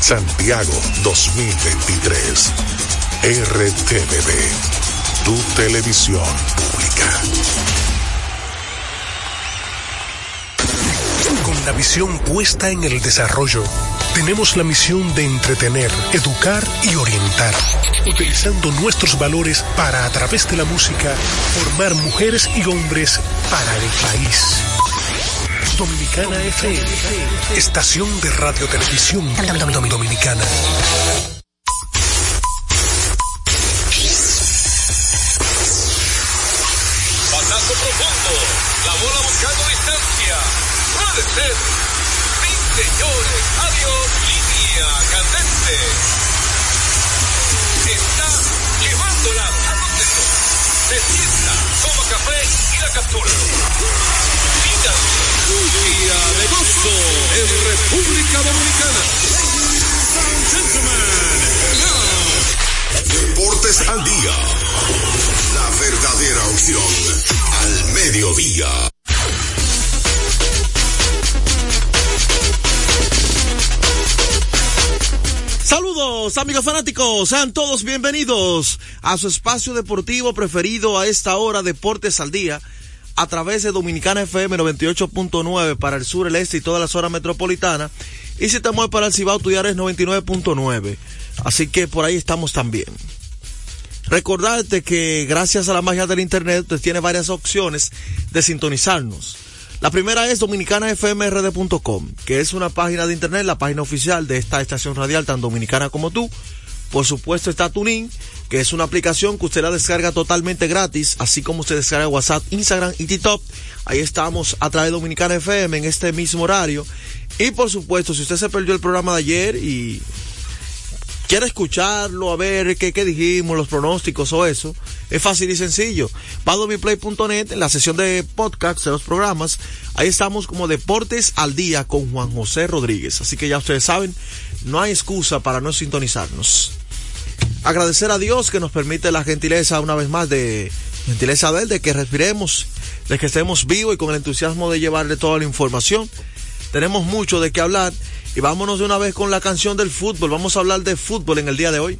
Santiago 2023. RTVD, tu televisión pública. Con la visión puesta en el desarrollo, tenemos la misión de entretener, educar y orientar, utilizando nuestros valores para, a través de la música, formar mujeres y hombres para el país. Dominicana FM, estación de radio televisión dominicana. Batazo profundo, la bola buscando distancia. Puede ser. Sí, señores, adiós, línea candente. Está llevándola a donde Se sienta, toma café y la captura. Día de gozo en República Dominicana. Deportes al día. La verdadera opción al mediodía. Saludos amigos fanáticos, sean todos bienvenidos a su espacio deportivo preferido a esta hora, Deportes al Día a través de Dominicana FM 98.9 para el sur, el este y toda la zona metropolitana. Y si te mueves para el Cibao, tu es 99.9. Así que por ahí estamos también. Recordarte que gracias a la magia del internet, usted tiene varias opciones de sintonizarnos. La primera es dominicanafmrd.com, que es una página de internet, la página oficial de esta estación radial tan dominicana como tú. Por supuesto está Tuning, que es una aplicación que usted la descarga totalmente gratis, así como usted descarga WhatsApp, Instagram y TikTok. Ahí estamos a través de Dominicana FM en este mismo horario. Y por supuesto, si usted se perdió el programa de ayer y quiere escucharlo, a ver qué, dijimos, los pronósticos o eso, es fácil y sencillo. Va a domiplay.net en la sesión de podcast de los programas. Ahí estamos como Deportes al Día con Juan José Rodríguez. Así que ya ustedes saben, no hay excusa para no sintonizarnos agradecer a Dios que nos permite la gentileza una vez más de gentileza de que respiremos, de que estemos vivos y con el entusiasmo de llevarle toda la información. Tenemos mucho de qué hablar y vámonos de una vez con la canción del fútbol. Vamos a hablar de fútbol en el día de hoy.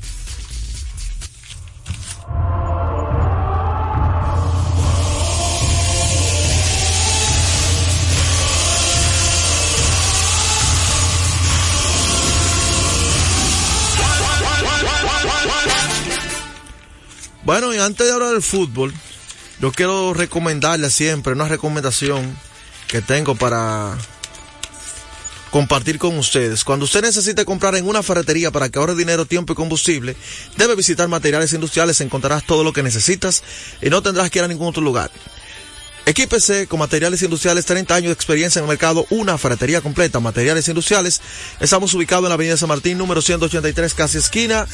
Bueno, y antes de hablar del fútbol, yo quiero recomendarle siempre una recomendación que tengo para compartir con ustedes. Cuando usted necesite comprar en una ferretería para que ahorre dinero, tiempo y combustible, debe visitar materiales industriales, encontrarás todo lo que necesitas y no tendrás que ir a ningún otro lugar. Equípese con materiales industriales, 30 años de experiencia en el mercado, una ferretería completa, materiales industriales. Estamos ubicados en la avenida San Martín, número 183, casi esquina,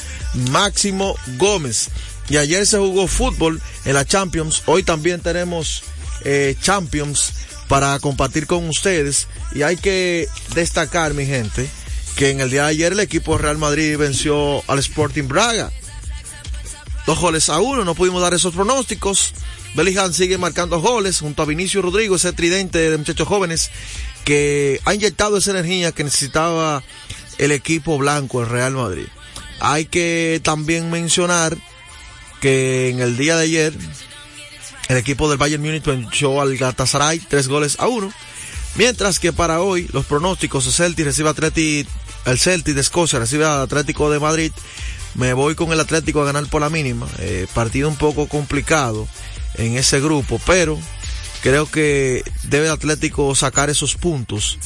Máximo Gómez. Y ayer se jugó fútbol en la Champions. Hoy también tenemos eh, Champions para compartir con ustedes. Y hay que destacar, mi gente, que en el día de ayer el equipo Real Madrid venció al Sporting Braga. Dos goles a uno, no pudimos dar esos pronósticos. Bellingham sigue marcando goles junto a Vinicio Rodrigo, ese tridente de muchachos jóvenes que ha inyectado esa energía que necesitaba el equipo blanco, el Real Madrid. Hay que también mencionar que en el día de ayer el equipo del Bayern Múnich venció al Galatasaray tres goles a uno. Mientras que para hoy los pronósticos, el Celtic recibe Atleti, el Celtic de Escocia recibe al Atlético de Madrid. Me voy con el Atlético a ganar por la mínima. Eh, partido un poco complicado en ese grupo, pero creo que debe el Atlético sacar esos puntos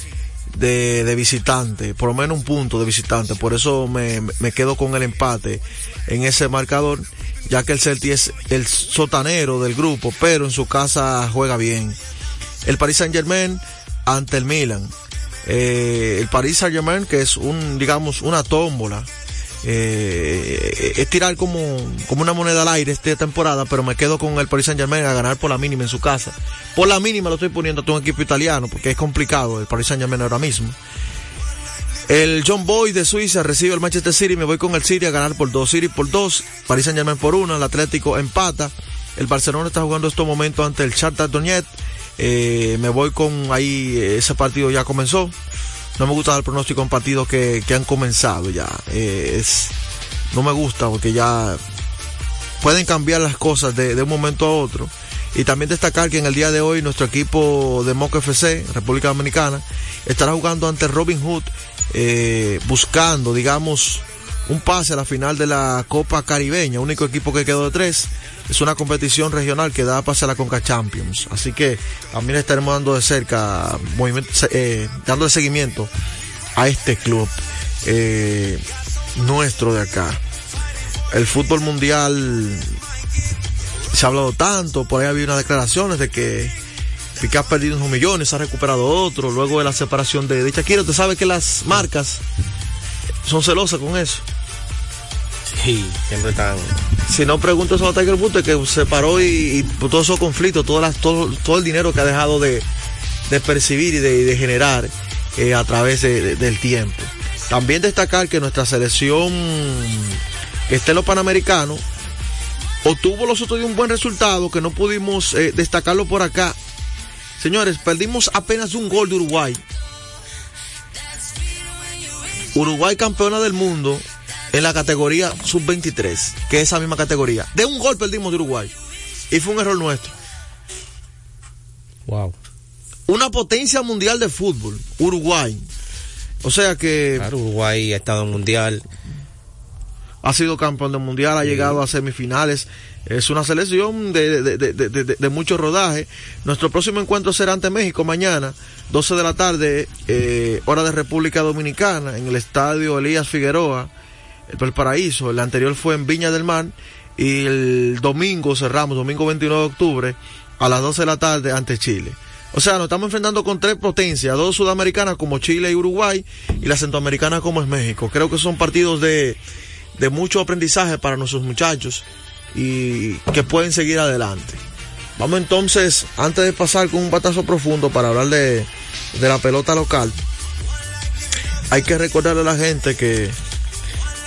de, de, visitante, por lo menos un punto de visitante. Por eso me, me quedo con el empate en ese marcador ya que el Celtic es el sotanero del grupo, pero en su casa juega bien. El Paris Saint Germain ante el Milan. Eh, el Paris Saint Germain, que es un, digamos, una tómbola, eh, es tirar como, como una moneda al aire esta temporada, pero me quedo con el Paris Saint Germain a ganar por la mínima en su casa. Por la mínima lo estoy poniendo a un equipo italiano, porque es complicado el Paris Saint Germain ahora mismo. El John Boy de Suiza recibe el Manchester City, me voy con el City a ganar por dos, City por dos, Paris Saint Germain por uno, el Atlético empata, el Barcelona está jugando estos momentos ante el Shakhtar Donetsk, eh, me voy con ahí, ese partido ya comenzó, no me gusta dar pronóstico en partidos que, que han comenzado ya. Eh, es, no me gusta porque ya pueden cambiar las cosas de, de, un momento a otro. Y también destacar que en el día de hoy nuestro equipo de Moca FC, República Dominicana, estará jugando ante Robin Hood, eh, buscando, digamos, un pase a la final de la Copa Caribeña, único equipo que quedó de tres. Es una competición regional que da pase a la Conca Champions. Así que también estaremos dando de cerca, eh, dando de seguimiento a este club eh, nuestro de acá. El fútbol mundial se ha hablado tanto, por ahí había unas declaraciones de que Piqué ha perdido unos millones, ha recuperado otro, luego de la separación de, de Shakira. Usted sabe que las marcas son celosas con eso. Sí, siempre están. Si no, pregúntese a Tiger Woods que se paró y, y todos esos conflictos, todo, las, todo, todo, el dinero que ha dejado de, de percibir y de, de generar eh, a través de, del tiempo. También destacar que nuestra selección que está en los Panamericanos obtuvo los otros de un buen resultado que no pudimos eh, destacarlo por acá. Señores, perdimos apenas un gol de Uruguay. Uruguay campeona del mundo en la categoría sub-23, que es esa misma categoría. De un gol perdimos de Uruguay. Y fue un error nuestro. Wow. Una potencia mundial de fútbol, Uruguay. O sea que... Claro, Uruguay ha estado en mundial. Ha sido campeón del mundial, ha llegado a semifinales. Es una selección de, de, de, de, mucho rodaje. Nuestro próximo encuentro será ante México mañana, 12 de la tarde, eh, hora de República Dominicana, en el estadio Elías Figueroa el Paraíso, el anterior fue en Viña del Mar y el domingo cerramos, domingo 29 de octubre, a las 12 de la tarde ante Chile. O sea, nos estamos enfrentando con tres potencias, dos sudamericanas como Chile y Uruguay y la centroamericana como es México. Creo que son partidos de, de mucho aprendizaje para nuestros muchachos y que pueden seguir adelante. Vamos entonces, antes de pasar con un batazo profundo para hablar de, de la pelota local, hay que recordarle a la gente que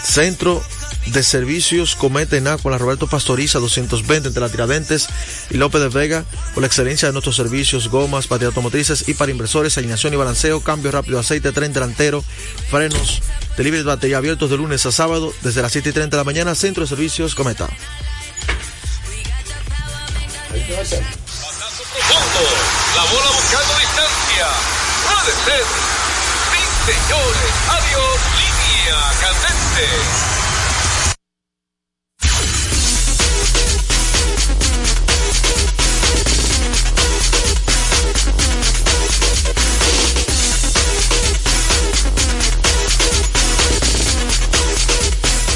Centro de Servicios Cometa en con la Roberto Pastoriza 220 entre la Tiradentes y López de Vega por la excelencia de nuestros servicios, gomas, baterías automotrices y para inversores, alineación y balanceo, cambio rápido, aceite, tren delantero, frenos, delivery de batería abiertos de lunes a sábado desde las 7 y 30 de la mañana, Centro de Servicios Cometa. La bola buscando distancia. Puede ser. Sí, señores. Adiós. Línea candente.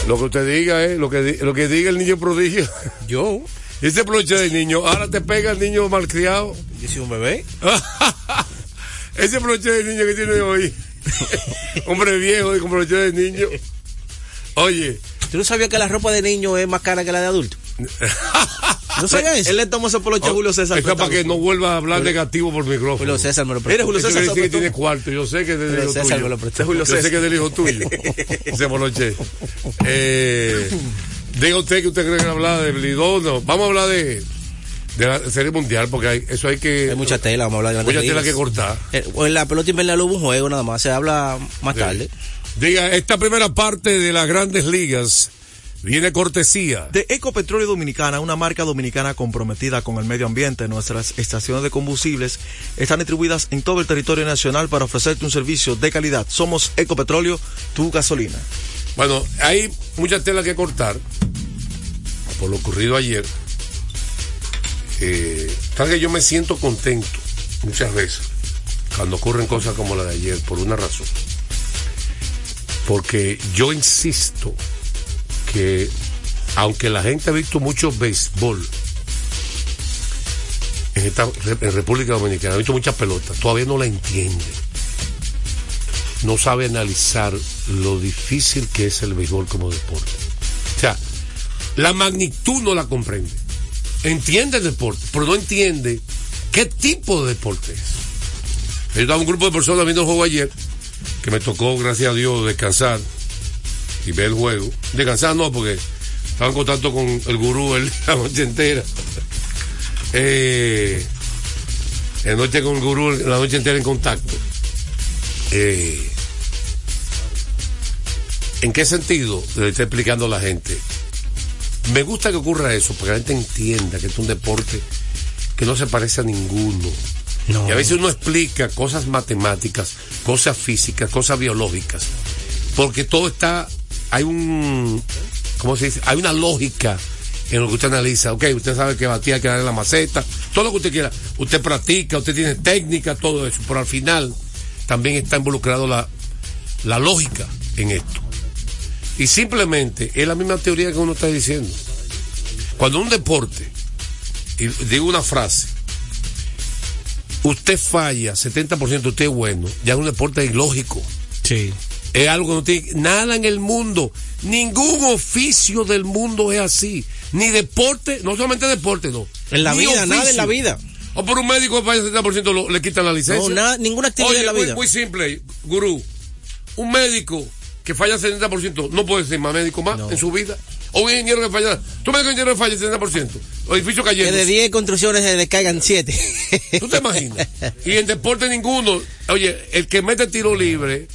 Lo que usted diga, ¿eh? Lo que, lo que diga el niño prodigio. Yo. Ese broche de niño, ahora te pega el niño malcriado. Yo soy un bebé. Ese broche de niño que tiene hoy. Hombre viejo y con broche de niño. Oye. ¿Tú no sabías que la ropa de niño es más cara que la de adulto? ¿No sabía eso? Él le tomó ese poloche a Julio César. Está para que no vuelva a hablar negativo por micrófono. Julio César me lo prestó. Julio César. Que tiene cuarto. Yo sé que es del Julio hijo César tuyo. me lo prestó. Julio Yo sé César. que es del hijo tuyo. ese poloche. Eh, diga usted que usted cree que hablar de Blidón. No. Vamos a hablar de, de la serie mundial porque hay, eso hay que. Hay mucha tela, vamos a hablar de Mucha tela que cortar. Eh, En la pelota invernal hubo un juego nada más, se habla más Sí. tarde. Diga, esta primera parte de las grandes ligas viene cortesía. De Ecopetróleo Dominicana, una marca dominicana comprometida con el medio ambiente, nuestras estaciones de combustibles están distribuidas en todo el territorio nacional para ofrecerte un servicio de calidad. Somos Ecopetróleo, tu gasolina. Bueno, hay mucha tela que cortar por lo ocurrido ayer. Eh, tal que yo me siento contento muchas veces cuando ocurren cosas como la de ayer, por una razón. Porque yo insisto que aunque la gente ha visto mucho béisbol en, esta, en República Dominicana, ha visto muchas pelotas, todavía no la entiende. No sabe analizar lo difícil que es el béisbol como deporte. O sea, la magnitud no la comprende. Entiende el deporte, pero no entiende qué tipo de deporte es. Yo estaba un grupo de personas viendo el juego ayer, que me tocó, gracias a Dios, descansar y ver el juego. Descansar no, porque estaba en contacto con el gurú el, la noche entera. Eh, la noche con el gurú, la noche entera en contacto. Eh, ¿En qué sentido? Le estoy explicando a la gente. Me gusta que ocurra eso, para que la gente entienda que es un deporte que no se parece a ninguno. No. Y a veces uno explica cosas matemáticas, cosas físicas, cosas biológicas. Porque todo está, hay un, ¿cómo se dice? Hay una lógica en lo que usted analiza. Ok, usted sabe que batía que darle la maceta, todo lo que usted quiera. Usted practica, usted tiene técnica, todo eso. Pero al final también está involucrado la, la lógica en esto. Y simplemente es la misma teoría que uno está diciendo. Cuando un deporte, y digo una frase, usted falla 70%, usted es bueno, ya es un deporte ilógico. Sí. Es algo que no tiene nada en el mundo, ningún oficio del mundo es así. Ni deporte, no solamente deporte, no. En la Ni vida, nada en la vida. O por un médico que falla 70% lo- le quitan la licencia. No, nada, ninguna actividad Oye, en la muy, vida. muy simple, gurú. Un médico que falla 70% no puede ser más médico más No. en su vida. O un ingeniero que falla. Tú me dices que un ingeniero que falla 70%. O edificio Que cayendo. de 10 construcciones se descaigan 7. ¿Tú te imaginas? Y en deporte ninguno. Oye, el que mete tiro libre,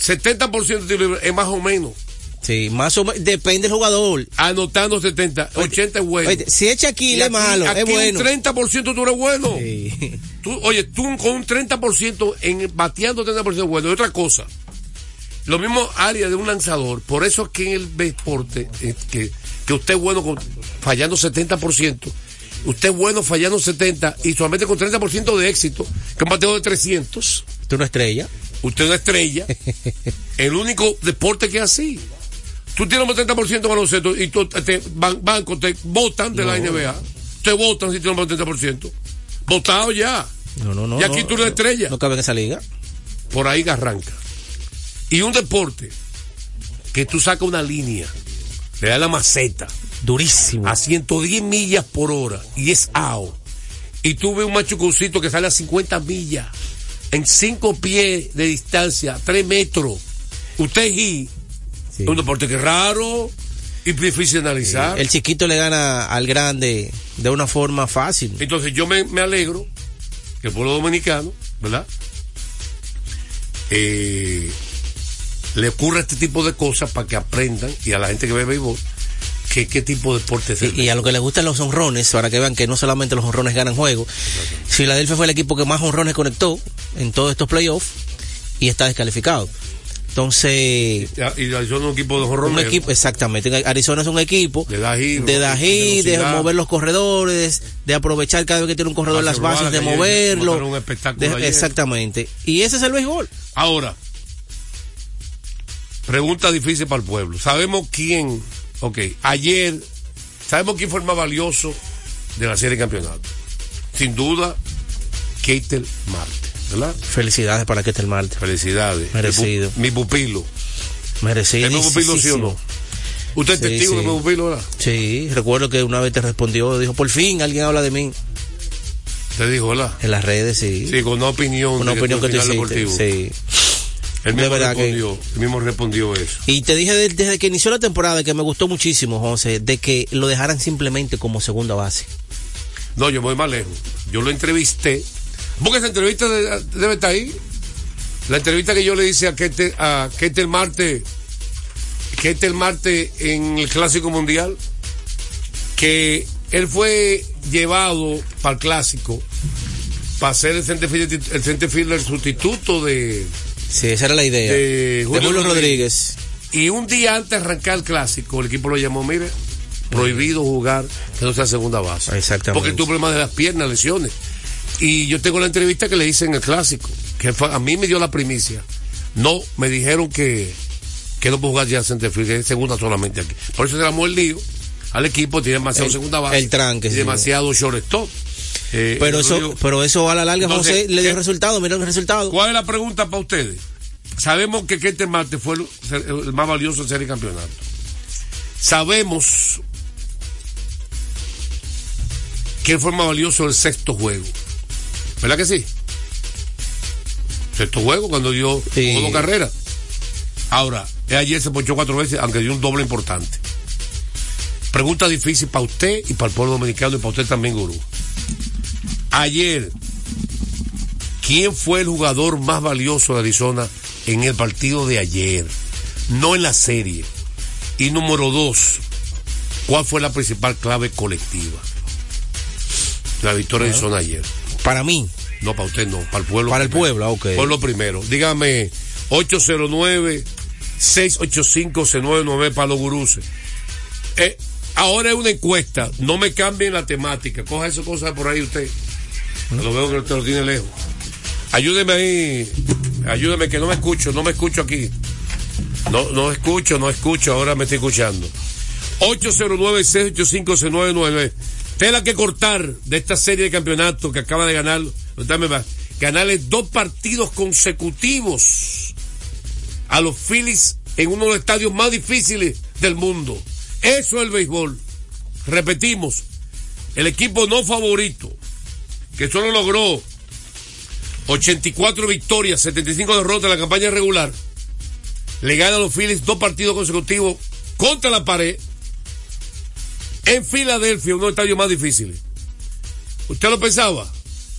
70% de tiro libre es más o menos. Sí, más o menos. Depende del jugador. Anotando 70, 80 es bueno. Oye, si es Shaquille es malo, aquí es bueno. un 30% tú eres bueno. Sí. Tú, oye, tú con un 30% en bateando 30% bueno. Y otra cosa, lo mismo área de un lanzador. Por eso es que en el deporte, eh, que, que usted es bueno con, fallando 70%, usted es bueno fallando 70% y solamente con 30% de éxito, que un bateo de 300, Tú no estrella. usted es una estrella. el único deporte que es así. Tú tienes un 30% de baloncesto y tú, te, ban- bancos te votan de la NBA. Te votan si tienes un 30%. Votado ya. No, no, no. Y aquí no, tú eres estrella. No cabe en esa liga. Por ahí arranca. Y un deporte que tú sacas una línea, le das la maceta Durísimo. a 110 millas por hora y es AO. Y tú ves un machuconcito que sale a 50 millas en 5 pies de distancia, 3 metros. Usted y Sí. un deporte que es raro y difícil de analizar. El chiquito le gana al grande de una forma fácil. Entonces yo me, me alegro que el pueblo dominicano, ¿verdad? Eh, le ocurra este tipo de cosas para que aprendan y a la gente que ve béisbol que qué tipo de deporte es el Y, y a lo que les gustan los honrones, para que vean que no solamente los honrones ganan juegos. Filadelfia fue el equipo que más honrones conectó en todos estos playoffs y está descalificado. Entonces, Y son un equipo de un jorroneros. equipo, exactamente. Arizona es un equipo De giro, de giro, de velocidad. mover los corredores, de aprovechar cada vez que tiene un corredor Base las bases, de moverlo. un espectáculo De- exactamente. Y ese es el béisbol. Ahora, pregunta difícil para el pueblo. Sabemos quién, ok, ayer, sabemos quién fue el más valioso de la serie de campeonato. Sin duda, Keitel Marte, ¿verdad? Felicidades para que esté el Marte. Felicidades. Merecido. Mi, pu- mi pupilo. Merecido. ¿Es mi pupilo sí o no? Usted es Sí, testigo sí. de mi pupilo, ¿verdad? Sí, recuerdo que una vez te respondió, dijo, por fin alguien habla de mí Te dijo, ¿verdad? en las redes, sí. Sí, con una opinión. una de opinión que tú eres hiciste. Sí. Él mismo verdad que- respondió, él mismo respondió eso. Y te dije de- desde que inició la temporada que me gustó muchísimo, José, de que lo dejaran simplemente como segunda base. No, yo voy más lejos. Yo lo entrevisté. Porque esa entrevista de- debe estar ahí. La entrevista que yo le hice a Ketel, a Ketel Marte, Ketel Marte en el Clásico Mundial, que él fue llevado para el Clásico para ser el centerfielder, el sustituto de... Sí, esa era la idea. De De Julio Julio, Rodríguez. Rodríguez. Y un día antes de arrancar el Clásico, el equipo lo llamó, mire, prohibido jugar que no sea segunda base. Exactamente. Porque tuvo problemas de las piernas, lesiones. Y yo tengo la entrevista que le hice en el clásico, que fue- a mí me dio la primicia. No, me dijeron que, que no puedo jugar ya centerfield, que es segunda solamente aquí. Por eso se llamó el lío al equipo, tiene demasiado El- segunda base. el tranque, y sí. demasiado shortstop. Eh, Pero eso, pero eso a la larga, Entonces, José, le dio ¿qué- resultado, mira el resultado. ¿Cuál es la pregunta para ustedes? sabemos que este Marte fue el, el más valioso en serie campeonato. Sabemos que fue el más valioso el sexto juego. ¿Verdad que sí? Sexto juego cuando dio Sí. dos carreras. Ahora, ayer se ponchó cuatro veces, aunque dio un doble importante. Pregunta difícil para usted y para el pueblo dominicano y para usted también, Gurú. Ayer, ¿quién fue el jugador más valioso de Arizona en el partido de ayer? No en la serie. Y número dos, ¿cuál fue la principal clave colectiva? La victoria de Arizona ayer. Para mí, No, para usted no, para el pueblo. Para el pueblo, ok. Pueblo primero. Dígame, 809-685-C99 para los guruses. Eh, ahora es una encuesta, no me cambien la temática. Coja esas cosas por ahí usted. Lo veo que usted lo tiene lejos. Ayúdeme ahí, ayúdeme que no me escucho, no me escucho aquí. No, no escucho, no escucho, ahora me estoy escuchando. 809-685-C99. Tela que cortar de esta serie de campeonatos que acaba de ganar, más, ganarle dos partidos consecutivos a los Phillies en uno de los estadios más difíciles del mundo. Eso es el béisbol. Repetimos, el equipo no favorito, que solo logró 84 victorias, 75 derrotas en la campaña regular, le gana a los Phillies dos partidos consecutivos contra la pared en Filadelfia, uno de los estadios más difíciles. ¿Usted lo pensaba?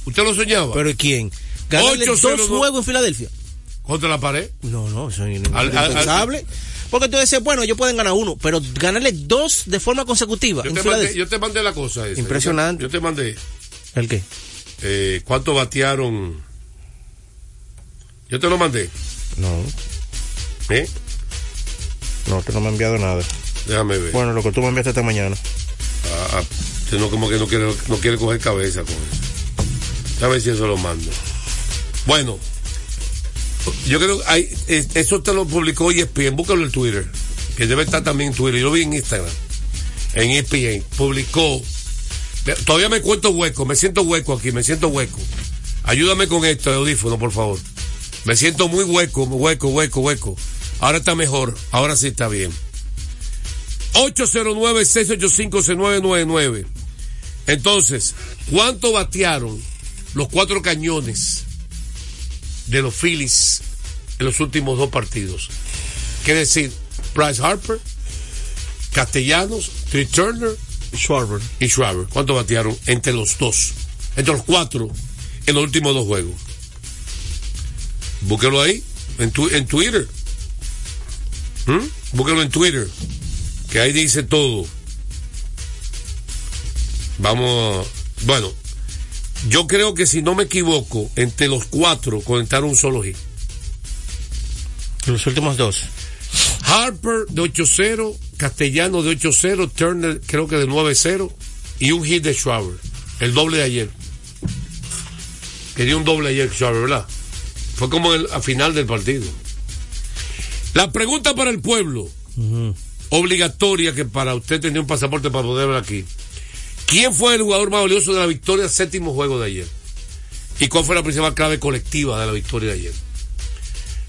¿Usted lo soñaba? ¿pero ¿quién? ¿Ganarle dos 8-0-2. juegos en Filadelfia? ¿Contra la pared? No, no, eso es impensable. Porque tú dices, bueno, ellos pueden ganar uno, pero ganarle dos de forma consecutiva Yo en te, mandé, yo te mandé la cosa esa. Impresionante. Yo te, yo te mandé ¿El qué? eh, cuánto batearon. Yo te lo mandé. No, ¿eh? no, que no me ha enviado nada. Déjame ver. Bueno, lo que tú me enviaste esta mañana. Ah, ah, usted no, como que no quiere, no quiere coger cabeza con. A ver si eso lo mando. Bueno, yo creo que hay, eso te lo publicó ESPN, búscalo en Twitter, que debe estar también en Twitter. Yo lo vi en Instagram, en ESPN. Publicó, todavía me cuento hueco, me siento hueco aquí, me siento hueco. Ayúdame con esto, audífono, por favor. Me siento muy hueco, hueco, hueco, hueco. Ahora está mejor, ahora sí está bien. 809-685-6999. Entonces, ¿cuánto batearon los cuatro cañones de los Phillies en los últimos dos partidos? Quiere decir, Bryce Harper, Castellanos, Trey Turner Schwarber. y Schwarber. ¿Cuánto batearon entre los dos? Entre los cuatro en los últimos dos juegos. Búsquelo ahí, en, tu- en Twitter. ¿Mm? Búsquelo en Twitter, que ahí dice todo. Vamos, bueno, yo creo que si no me equivoco, entre los cuatro conectaron un solo hit. Los últimos dos. Harper de 8-0, Castellano de 8-0, Turner creo que de 9-0 y un hit de Schwarber, el doble de ayer. Que dio un doble ayer Schwarber, ¿verdad? Fue como el, a final del partido. La pregunta para el pueblo, obligatoria que para usted tenía un pasaporte para poder ver aquí. ¿Quién fue el jugador más valioso de la victoria séptimo juego de ayer? ¿Y cuál fue la principal clave colectiva de la victoria de ayer?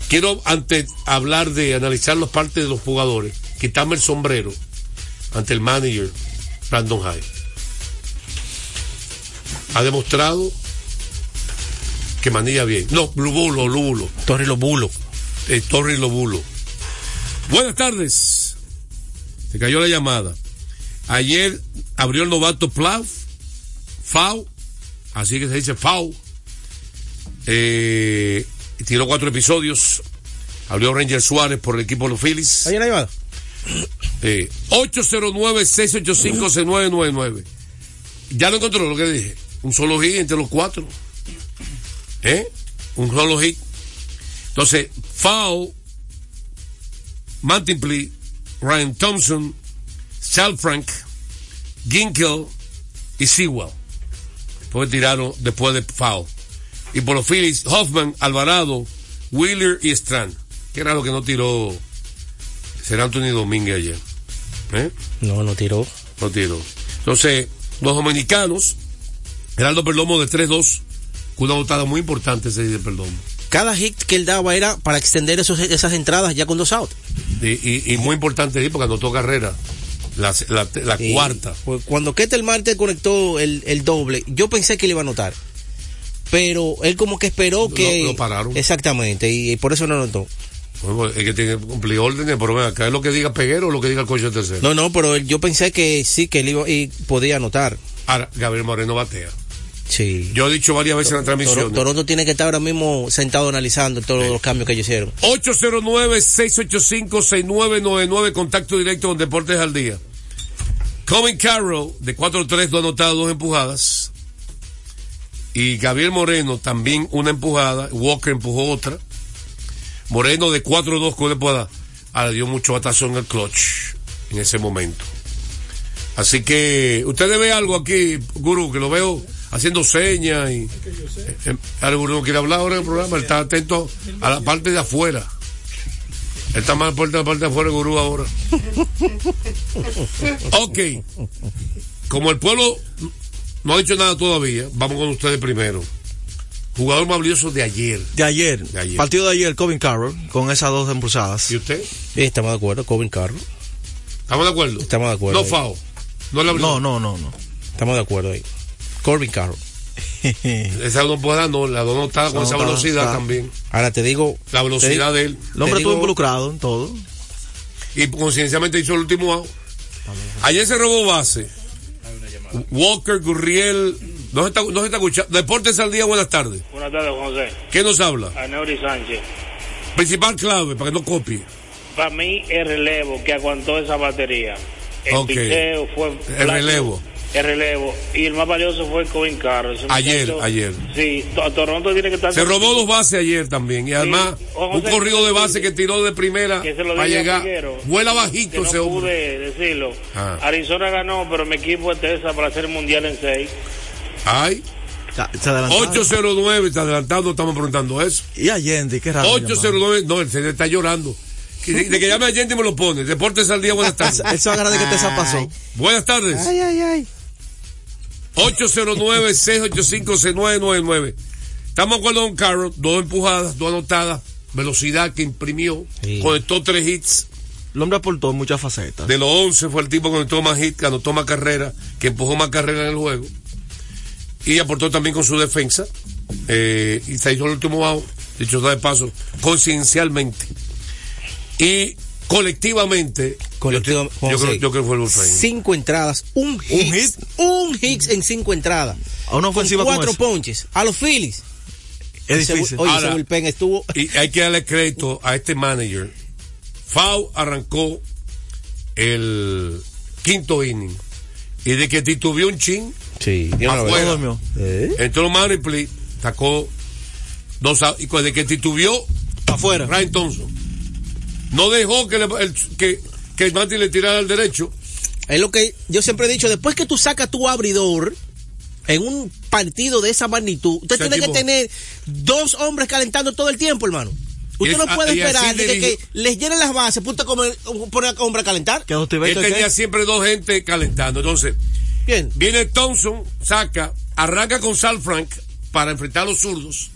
Quiero, antes hablar de analizar las partes de los jugadores, quitarme el sombrero ante el manager Brandon High. Ha demostrado que manilla bien. No, Lubulo, Lubulo. Torre Lobulo. Eh, Torre Lobulo. Buenas tardes. Se cayó la llamada. Ayer abrió el novato Plau, Fau, así que se dice Fau. Eh, tiró cuatro episodios. Abrió Ranger Suárez por el equipo de los Phillies. ¿Ahí en la llamada? Eh, 809-685-6999. Ya lo encontró lo que dije. Un solo hit entre los cuatro. ¿Eh? Un solo hit. Entonces, Foul, Mantipley, Ryan Thompson, Sal Frank, Ginkel y Sewell. Después tiraron después de Foul. Y por los Phillies, Hoffman, Alvarado, Wheeler y Strand. Que era lo que no tiró será Anthony Domínguez ayer. ¿Eh? No, no tiró. No tiró. Entonces, los dominicanos, Geraldo Perdomo de 3-2, con una botada muy importante ese de Perdomo. Cada hit que él daba era para extender esos, esas entradas ya con dos outs. Y, y, y muy importante, porque anotó carrera. La, la, la Sí. cuarta. Pues cuando Ketel Marte conectó el, el doble, yo pensé que le iba a anotar. Pero él como que esperó Lo- que... lo pararon. Exactamente, y, por eso no anotó. Bueno, es que tiene que cumplir órdenes, pero acá, es lo que diga Peguero o lo que diga el coche tercero. No, no, pero él- yo pensé que sí, que él iba y podía anotar. Ahora, Gabriel Moreno batea. Sí. Yo he dicho varias veces en la transmisión. Toro- Toronto tiene que estar ahora mismo sentado analizando todos los cambios que ellos hicieron. 809-685-6999, contacto directo con Deportes al Día. Colin Carroll, de 4-3, dos anotadas, dos empujadas. Y Gabriel Moreno, también una empujada. Walker empujó otra. Moreno de 4-2 con empujada. Ahora dio mucho batazo en el clutch en ese momento. Así que, ustedes ven algo aquí, Guru, que lo veo haciendo señas y... Eh, Ahora Guru no quiere hablar ahora en el programa, él está atento a la parte de afuera. Él está más por la parte de afuera, Gurú, ahora. ok. Como el pueblo no ha dicho nada todavía, vamos con ustedes primero. Jugador más valioso de ayer. De ayer, De ayer. partido de ayer, Covin Carroll, con esas dos impulsadas. ¿Y usted? Sí, estamos de acuerdo, Covin Carroll. ¿Estamos de acuerdo? Estamos de acuerdo No ahí. FAO. No la No, no, no, no. Estamos de acuerdo ahí. Corbin Carroll. Esa no puede dar, no, la dos no está con No, esa velocidad está. también. Ahora te digo. La velocidad te de él. El hombre digo- estuvo involucrado en todo. Y concienciamente hizo el último out. Ayer se robó base. Walker, Gurriel. No se está, no se está escuchando. Deportes al día, buenas tardes. Buenas tardes, José. ¿Qué nos habla? A Neuri Sánchez. Principal clave para que no copie. Para mí, el relevo que aguantó esa batería. El Ok. picheo fue. El relevo. El relevo. Y el más valioso fue Covin Carroll. Ayer, ayer. Sí, to- Toronto tiene que estar. Se robó dos bases ayer también. Y además, un corrido de base que tiró de primera Que se lo para llegar. Figuero, Vuela que bajito no ese hombre. pude decirlo. Ah. Arizona ganó, pero mi equipo es Tesa para hacer el mundial en 6. Ay, Ya, Se adelantaron. 809, está adelantado, estamos preguntando eso. Y Allende, qué raro. 809, no, él se le está llorando. De, que llame a gente y me lo pone. Deportes al día, buenas tardes. Él se va a agarrar de que Tessa pasó. Buenas tardes. Ay, ay, ay. 809-685-6999. Estamos de acuerdo con Carroll, dos empujadas, dos anotadas, velocidad que imprimió, Sí. conectó tres hits. El hombre aportó en muchas facetas. De los 11 fue el tipo que conectó más hits, que anotó más carrera, que empujó más carrera en el juego. Y aportó también con su defensa. eh, y se hizo el último out, dicho de paso, conciencialmente. Y colectivamente, Colectivo- yo, yo creo, José, yo creo que fue el bullpen. Cinco entradas, un hit. hit? Un hit en cinco entradas. A una Con ofensiva como cuatro ponches. A los Phillies. Es Ese difícil. Oye, Ahora- ese bullpen estuvo. Y hay que darle crédito a este manager. Fau arrancó el quinto inning. Y de que titubeó un chin, Sí, afuera. No durmió. Entró sacó dos y cuando que titubeó, Afuera. Ryan Thompson. No dejó que, le- el, que, que el Manti le tirara al derecho. Es lo que yo siempre he dicho, después que tú sacas tu abridor en un partido de esa magnitud, usted tiene que tener dos hombres calentando todo el tiempo, hermano. Usted es- no puede esperar de que, les llenen las bases, punto como poner a hombre a calentar. Que Él tenía siempre dos gente calentando. Entonces, Bien. Viene Thompson, saca, arranca con Sal Frank para enfrentar a los zurdos.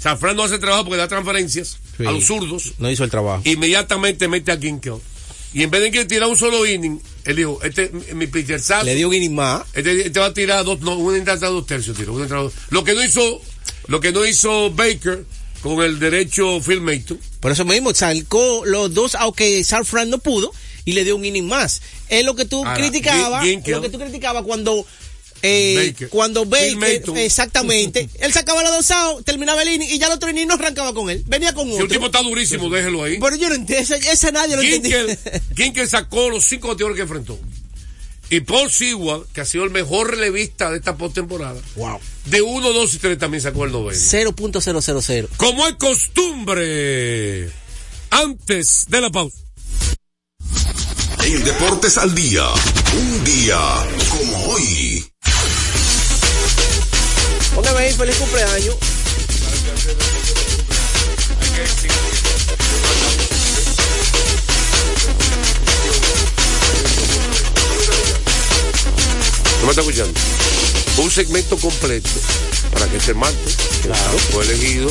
Sal Frank no hace trabajo porque da transferencias Sí. a los zurdos. No hizo el trabajo. Inmediatamente mete a Ginkel. Y en vez de que tirar un solo inning, él dijo, este es mi pitcher Le dio un inning más. Este, este va a tirar dos, no, una entrada dos tercios, tiro, una entrada dos- Lo que no hizo, lo que no hizo Baker con el derecho Mayton. Por eso mismo sacó los dos, aunque San Fran no pudo, y le dio un inning más. Es lo que tú Ahora, criticabas, lo que tú criticabas cuando eh, Baker. cuando Baker, exactamente, él sacaba los dos outs, terminaba el inning y ya el otro inning no arrancaba con él, venía con Si un otro. tipo está durísimo, déjelo ahí. Pero yo no entiendo, ese, ese nadie lo entendía. Ginkel, sacó los cinco bateadores que enfrentó. Y Paul Sewell, que ha sido el mejor relevista de esta postemporada, wow. de 1, 2 y 3 también sacó el noveno. 0.000. Como es costumbre, antes de la pausa. En Deportes al Día, un día como hoy. Póngame ahí, feliz cumpleaños. ¿No me está escuchando? Un segmento completo para que este martes, que fue elegido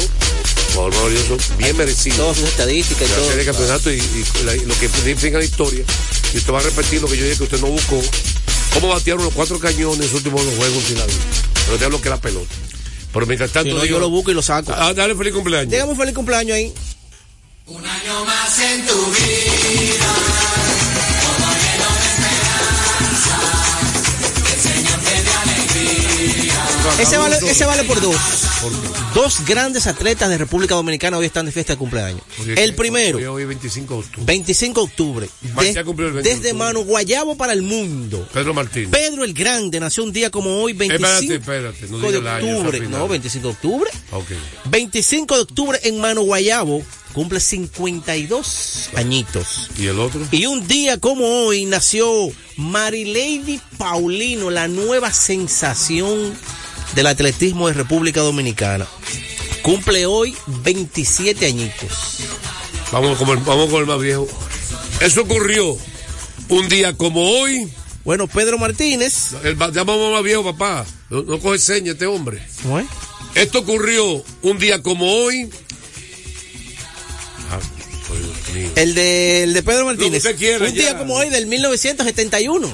valioso, bien merecido. Todas sus estadísticas y La todo. serie de campeonato y, y la- y lo que dice en la historia. Y usted va a repetir lo que yo dije que usted no buscó. ¿Cómo batearon los cuatro cañones en los últimos dos juegos en Filadelfia? Pero te hablo que la pelota. Pero mientras Si tanto, no, digo, yo lo busco y lo saco. ah, dale feliz cumpleaños. Llegamos un feliz cumpleaños ahí. Ese vale, ese vale por dos. Dos grandes atletas de República Dominicana hoy están de fiesta de cumpleaños. El primero, Hoy, hoy 25 de octubre. 25 de octubre. De- cumplió el 20 de desde octubre. Mano Guayabo para el mundo. Pedro Martínez. Pedro el Grande nació un día como hoy, 25 Espérate, espérate, no de año, octubre. No, 25 de octubre. Ok. 25 de octubre en Mano Guayabo cumple 52 añitos. ¿Y el otro? Y un día como hoy nació Marilady Paulino, la nueva sensación del atletismo de República Dominicana. Cumple hoy 27 añitos. Vamos con el, vamos con el más viejo. Eso ocurrió un día como hoy. Bueno, Pedro Martínez. El, ma- llamamos más viejo, papá. No, no coge seña este hombre. ¿cómo es? Esto ocurrió un día como hoy. Ah, ay, Dios mío. El de, el de Pedro Martínez. usted quiera, un día como hoy del 1971.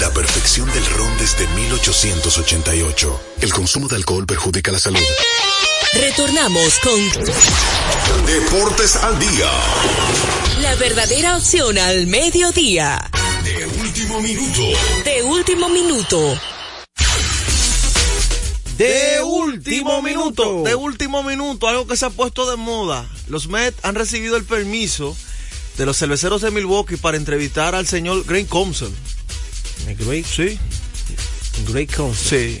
la perfección del ron desde 1888. El consumo de alcohol perjudica la salud. Retornamos con Deportes al día. la verdadera opción al mediodía. De último minuto. De último minuto. De último minuto, de último minuto, algo que se ha puesto de moda. Los Mets han recibido el permiso de los cerveceros de Milwaukee para entrevistar al señor Greg Thompson. Great, Sí, great concept. sí.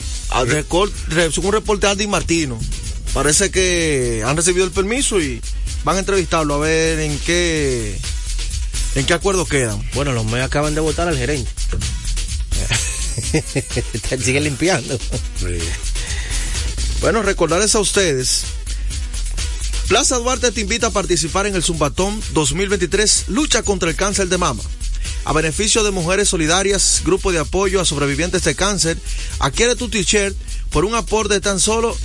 Re- según reporte Andy Martino. Parece que han recibido el permiso y van a entrevistarlo a ver en qué en qué acuerdo quedan. Bueno, los me acaban de votar al gerente. Sigue limpiando. Sí. Bueno, recordarles a ustedes. Plaza Duarte te invita a participar en el Zumbatón 2023 Lucha contra el cáncer de mama. A beneficio de Mujeres Solidarias, Grupo de Apoyo a Sobrevivientes de Cáncer, adquiere tu t-shirt por un aporte de tan solo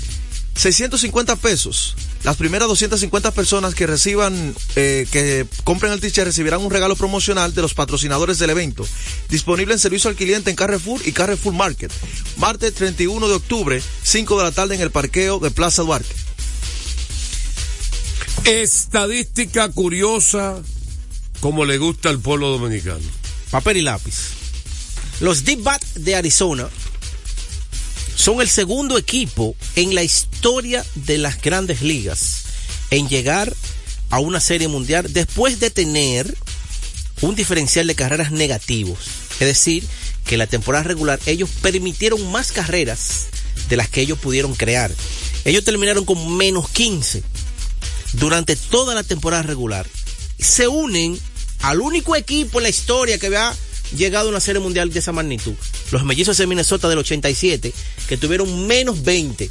650 pesos. Las primeras 250 personas que reciban, eh, que compren el t-shirt recibirán un regalo promocional de los patrocinadores del evento. Disponible en servicio al cliente en Carrefour y Carrefour Market. Martes 31 de octubre, 5 de la tarde en el parqueo de Plaza Duarte. Estadística curiosa como le gusta al pueblo dominicano. Papel y lápiz. Los Deep Bat de Arizona son el segundo equipo en la historia de las grandes ligas en llegar a una serie mundial después de tener un diferencial de carreras negativos. Es decir, que la temporada regular ellos permitieron más carreras de las que ellos pudieron crear. Ellos terminaron con menos 15 durante toda la temporada regular. Se unen al único equipo en la historia que había llegado a una serie mundial de esa magnitud. Los mellizos de Minnesota del 87, que tuvieron menos 20.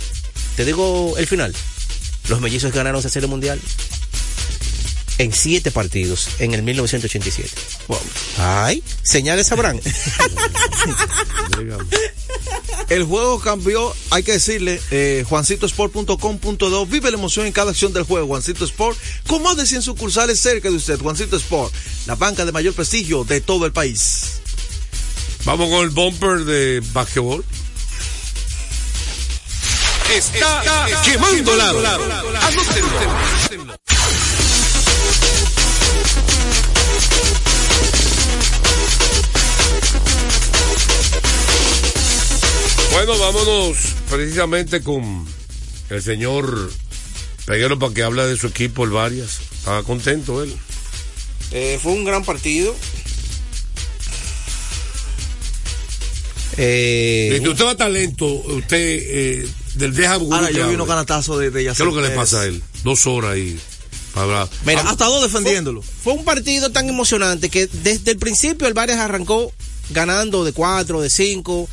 Te digo el final. Los mellizos ganaron esa serie mundial en siete partidos en el 1987. Wow. Ay, señales sabrán. El juego cambió, hay que decirle, eh, juancitosport.com.do, vive la emoción en cada acción del juego, Juancito Sport, con más de 100 sucursales cerca de usted, Juancito Sport, la banca de mayor prestigio de todo el país. Vamos con el bumper de basquetbol. Está, está quemando lado. Anótenlo. Bueno, vámonos precisamente con el señor Peguero para que hable de su equipo, el Varias. Estaba contento él. Eh, fue un gran partido. Eh, usted va talento, usted eh, del deja Ahora yo vi unos canatazos de, de ¿Qué es lo que le pasa a él? Dos horas ahí. Para... Mira, hasta dos defendiéndolo. Fue, fue, un partido tan emocionante que desde el principio el Varias arrancó ganando de cuatro, de cinco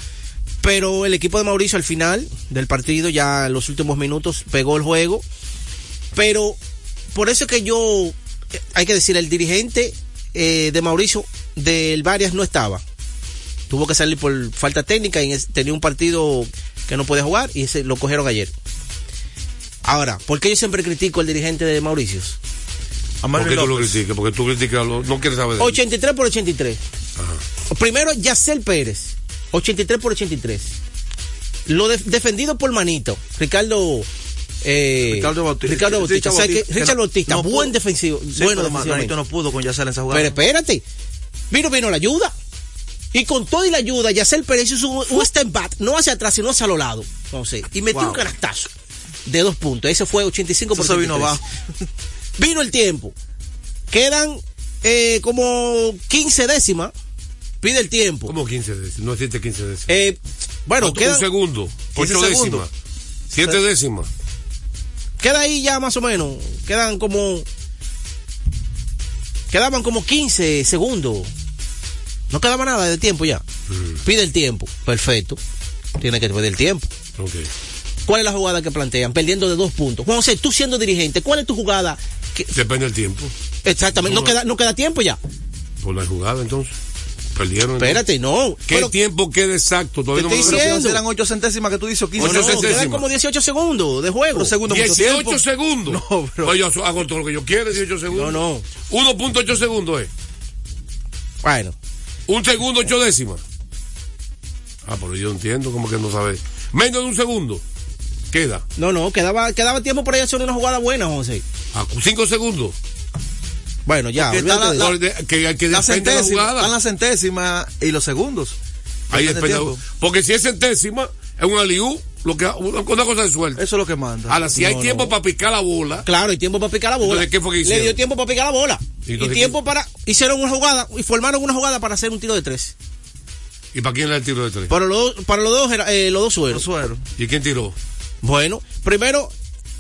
pero el equipo de Mauricio al final del partido, ya en los últimos minutos, pegó el juego. Pero por eso es que yo, eh, hay que decir, el dirigente eh, de Mauricio del Varias no estaba. Tuvo que salir por falta técnica y tenía un partido que no podía jugar y ese lo cogieron ayer. Ahora, ¿por qué yo siempre critico al dirigente de Mauricio? ¿Por qué tú lo criticas? Porque tú criticas, no quieres saber de 83 por 83. Ajá. Primero, Yacel Pérez 83 por 83. Lo de, defendido por Manito, Ricardo. Eh, Ricardo Bautista. Ricardo Bautista. Richard, o sea, que, Richard Bautista, no buen pudo. defensivo. Sí, bueno, Manito no pudo con Yacel en esa jugada. Pero espérate. Vino, vino la ayuda. Y con toda y la ayuda, Yacel Pérez hizo un, un step back, no hacia atrás, sino hacia los lados. Entonces, y metió wow. un canastazo de dos puntos. Ese fue 85 por Eso vino abajo. vino el tiempo. Quedan eh, como 15 décimas pide el tiempo. ¿Cómo 15 décimas? No existe 15 décimas. Eh, bueno, queda. Un segundo. 8 décimas. 7 décimas. Queda ahí ya más o menos. Quedan como. Quedaban como 15 segundos. No quedaba nada de tiempo ya. Mm. Pide el tiempo. Perfecto. Tiene que pedir el tiempo. Okay. ¿Cuál es la jugada que plantean? Perdiendo de dos puntos. Juan José, tú siendo dirigente, ¿cuál es tu jugada? Que... Depende del tiempo. Exactamente. No, no, queda, no queda tiempo ya. Por la jugada entonces. Perdieron. Espérate, no. ¿Qué pero, tiempo queda exacto? Todavía te no estoy diciendo. Eran 8 centésimas que tú dices. 15 no, no, quedan como 18 segundos de juego. Pero segundo 18 segundos. No, bro. Pues yo hago todo lo que yo quiero, 18 segundos. No, no. 1.8 segundos es. Bueno. Un segundo, 8 décimas. Ah, pero yo entiendo como que no sabe. Menos de un segundo. Queda. No, no, quedaba, quedaba tiempo para ella hacer una jugada buena, José. Ah, 5 segundos. Bueno, ya. Está la, la, que, que la centésima, están las centésimas y los segundos. Ahí depende. Porque si es centésima, es un aliú, lo que, una, cosa de suerte. Eso es lo que manda. Ahora, si no, hay tiempo no. para picar la bola. Claro, hay tiempo para picar la bola. Entonces, ¿qué fue que Le dio tiempo para picar la bola. Y, y tiempo ¿qué? para. Hicieron una jugada y formaron una jugada para hacer un tiro de tres. ¿Y para quién era el tiro de tres? Para los, para los dos, eh, los dos sueros. Los sueros. ¿Y quién tiró? Bueno, primero,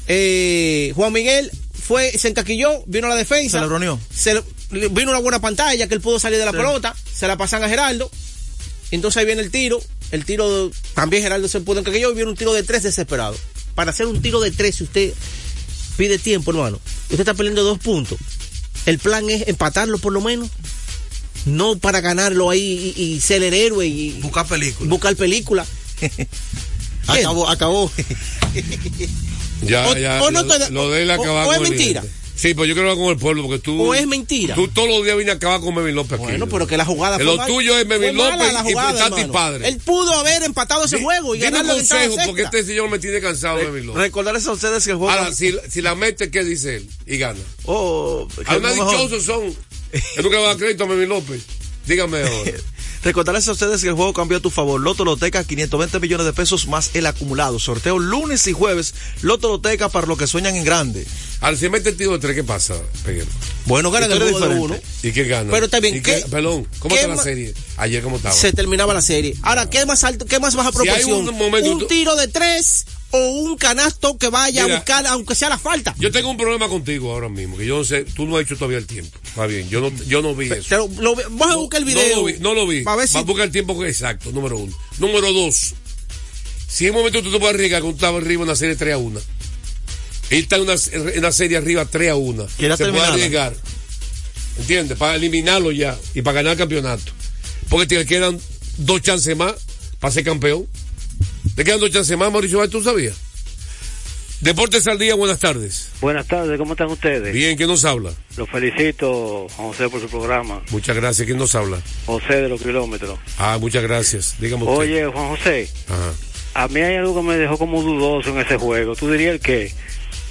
eh, Juan Miguel fue, se encaquilló, vino a la defensa. Se le. Se le, vino una buena pantalla que él pudo salir de la sí. pelota, se la pasan a Geraldo. Entonces ahí viene el tiro. El tiro, también Geraldo se pudo encaquillar y viene un tiro de tres desesperado. Para hacer un tiro de tres, si usted pide tiempo, hermano, usted está perdiendo dos puntos. El plan es empatarlo por lo menos. No para ganarlo ahí y, y ser el héroe y buscar película. Buscar película. acabó, acabó. Ya, o, ya. O no lo, te, lo de él acabar o, con es mentira. Sí, pues yo creo que con el pueblo, porque tú. O es mentira. Tú todos los días vienes a acabar con Mevin López bueno, pero que la jugada Lo mal, tuyo es Mevin López y Tati Padre. Él pudo haber empatado ese juego y ganar un consejo, porque este señor me tiene cansado, Mevin López. Recordarles a ustedes que el juego. Ahora, si, si la mete, ¿qué dice él? Y gana. Oh, Algunos dichosos son. Es lo que va a crédito a Mevin López. Dígame ahora. Recordarles a ustedes que el juego cambió a tu favor. Loto Loteca, 520 millones de pesos más el acumulado. Sorteo lunes y jueves. Loto Loteca para los que sueñan en grande. Al se mete el tiro de tres, ¿qué pasa, Peguero? Bueno, gana el Historia juego de uno. ¿Y qué gana? Pero está bien, ¿Y qué- ¿qué- Perdón, ¿cómo está la serie? Ayer, ¿cómo estaba? Se terminaba la serie. Ahora, ¿qué más alto, qué más baja Si hay proporción? un momento- un tiro de tres o un canasto que vaya Mira. a buscar, aunque sea la falta. Yo tengo un problema contigo ahora mismo, que yo no sé, tú no has hecho todavía el tiempo. Va bien, yo no, yo no vi eso. Lo- lo- vas a buscar el video. No lo vi, no lo vi. A ver si Va a buscar el tiempo exacto, número uno. Número dos, si en un momento tú te puedes arriesgar estabas arriba en una serie 3 a 1. Él está en una, en una serie arriba 3 a 1. Se Quiere puede arriesgar. ¿Entiendes? Para eliminarlo ya y para ganar el campeonato. Porque te quedan dos chances más para ser campeón. Te quedan dos chances más, Mauricio, Báez, ¿tú sabías? Deportes al día, buenas tardes. Buenas tardes, ¿cómo están ustedes? Bien, ¿quién nos habla? Los felicito, Juan José, por su programa. Muchas gracias, ¿quién nos habla? José de los kilómetros. Ah, muchas gracias. Dígame usted. Oye, Juan José, Ajá. a mí hay algo que me dejó como dudoso en ese juego. ¿Tú dirías el qué?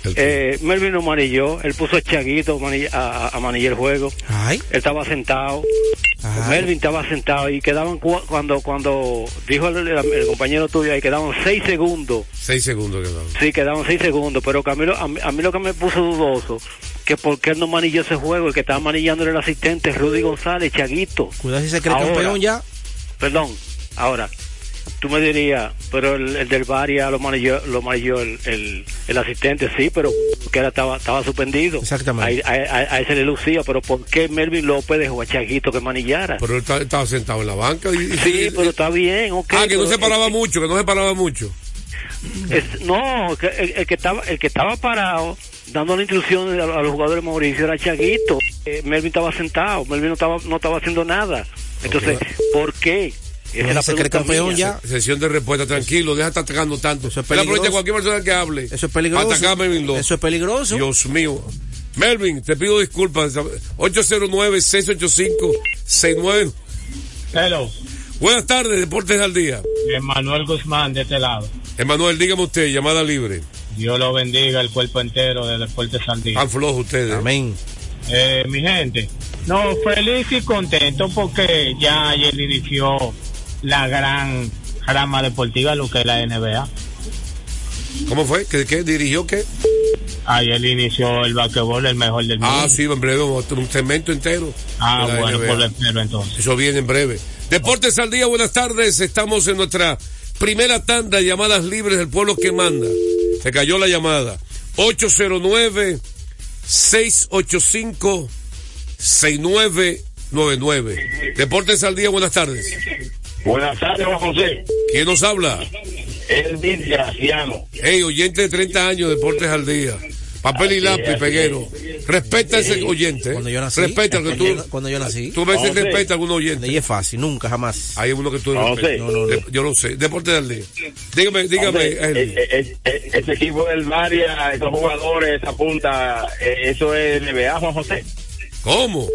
El Eh, Melvin no manilló, él puso a Chaguito a manilla- a, a manillar el juego. Ay, Él estaba sentado. ay. Melvin estaba sentado y quedaban cu- cuando cuando dijo el, el- el compañero tuyo ahí quedaban seis segundos Seis segundos quedaron. sí quedaban seis segundos pero que a mí, lo, a, mí, a mí lo que me puso dudoso que por qué él no manilló ese juego el que estaba manillando era el asistente Rudy González Chaguito Cuidado si se cree Ahora. campeón ya. perdón ahora tú me dirías pero el, el del bar ya lo manilló lo manilló el, el, el asistente sí pero que era estaba estaba suspendido Exactamente. A, a- a ese le lucía pero por qué Melvin López dejó a Chaguito que manillara Pero él ta- estaba sentado en la banca. Y, y- Sí, y- pero está bien, ok. Ah, que no se paraba mucho, que no se paraba mucho. es- no, el, el que estaba, el que estaba parado dando la instrucción a, a los jugadores Mauricio era Chaguito. Eh, Melvin estaba sentado, Melvin no estaba, no estaba haciendo nada. Entonces, ¿por qué? La se cree campeón mía. ya. Sesión de respuesta, tranquilo, deja de estar atacando tanto. Eso es Él aprovecha peligroso. cualquier persona que hable. Eso es peligroso. Atacar a Melvin López. Eso es peligroso. Dios mío. Melvin, te pido disculpas. 809-685-69. Hello, Buenas tardes, Deportes al Día. Emanuel Guzmán de este lado. Emanuel, dígame usted, llamada libre. Dios lo bendiga el cuerpo entero de Deportes al Día. Tan flojo ustedes. Amén. Eh, mi gente, no, feliz y contento porque ya ayer inició la gran rama deportiva, lo que es la NBA. ¿Cómo fue? ¿Qué, qué dirigió qué? Ayer inició el basquetbol, el mejor del mundo. Ah, sí, en breve, un segmento entero. Ah, bueno, NBA. por lo espero entonces. Eso viene en breve. Deportes al día, buenas tardes. Estamos en nuestra primera tanda de llamadas libres del pueblo que manda. Se cayó la llamada. 809-685-6999. Deportes al día, buenas tardes. Buenas tardes, Juan José. ¿Quién nos habla? El desgraciano. Hey, oyente de 30 años, Deportes al día. Papel y lápiz, peguero. Respeta a ese oyente. ¿eh? Cuando yo nací. Respeta que tú. Cuando- yo nací. Tú ves si José. respeta a algún oyente. Y es fácil, nunca, jamás. Hay uno que tú No. No, no, no. De- Yo lo sé. Deportes al día. Dígame, dígame. Eh, eh, eh, ese equipo del Maria, esos jugadores, esa punta, eh, eso es NBA, Juan José. ¿Cómo?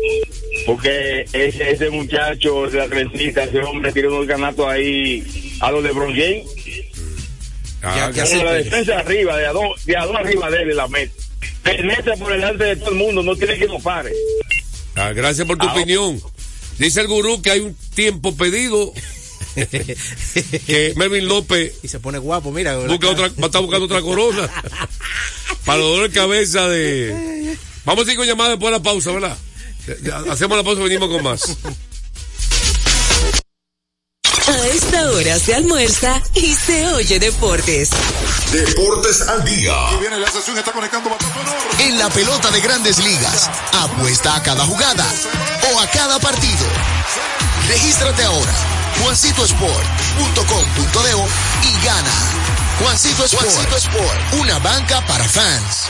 Porque ese, ese muchacho de atletista, ese hombre tiene unos ganatos ahí a los de James. Ah, ya Con sé, la defensa arriba, de a dos, de a dos arriba de él en la meta. Penetra por delante de todo el mundo, no tiene que lo pare. ah, gracias por tu Ah, opinión. Dice el gurú que hay un tiempo pedido que Melvin López Y se pone guapo, mira. busca otra, va a estar buscando otra corona para los dolores de cabeza de. Vamos a ir con llamada después de la pausa, ¿verdad? Hacemos la pausa y venimos con más. A esta hora se almuerza y se oye deportes. Deportes al día. Viene la sesión, está conectando batazo enorme. En la pelota de grandes ligas, apuesta a cada jugada o a cada partido. Regístrate ahora, juancitosport.com.de y gana. Juancito Sport, Juancito Sport, una banca para fans.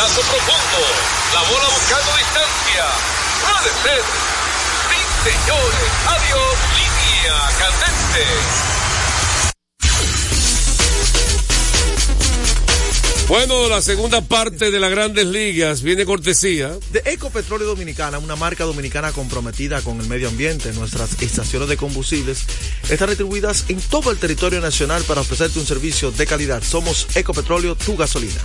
Pasazo profundo. La bola buscando distancia. Puede ser. Sí, señores. Adiós. Línea candente. Bueno, la segunda parte de las grandes ligas viene cortesía. De Ecopetróleo Dominicana, una marca dominicana comprometida con el medio ambiente. Nuestras estaciones de combustibles están distribuidas en todo el territorio nacional para ofrecerte un servicio de calidad. Somos Ecopetróleo, tu gasolina.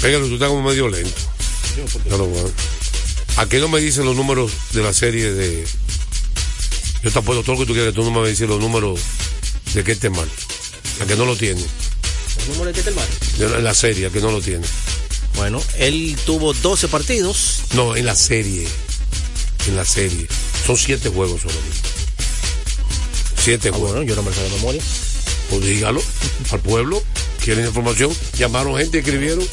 Pégalo, tú estás como medio lento. Ya lo bueno. ¿A qué no me dicen los números de la serie de... Yo te apuesto todo lo que tú quieras, tú no me a decir los números de qué tema. A que no lo tiene. ¿El Ketelman? De la- En la serie, que no lo tiene. Bueno, él tuvo 12 partidos. No, en la serie. En la serie. Son siete juegos solamente. Siete Ah, juegos. bueno, yo no me sé de memoria. Pues dígalo al pueblo. ¿Quieren información? Llamaron gente, escribieron.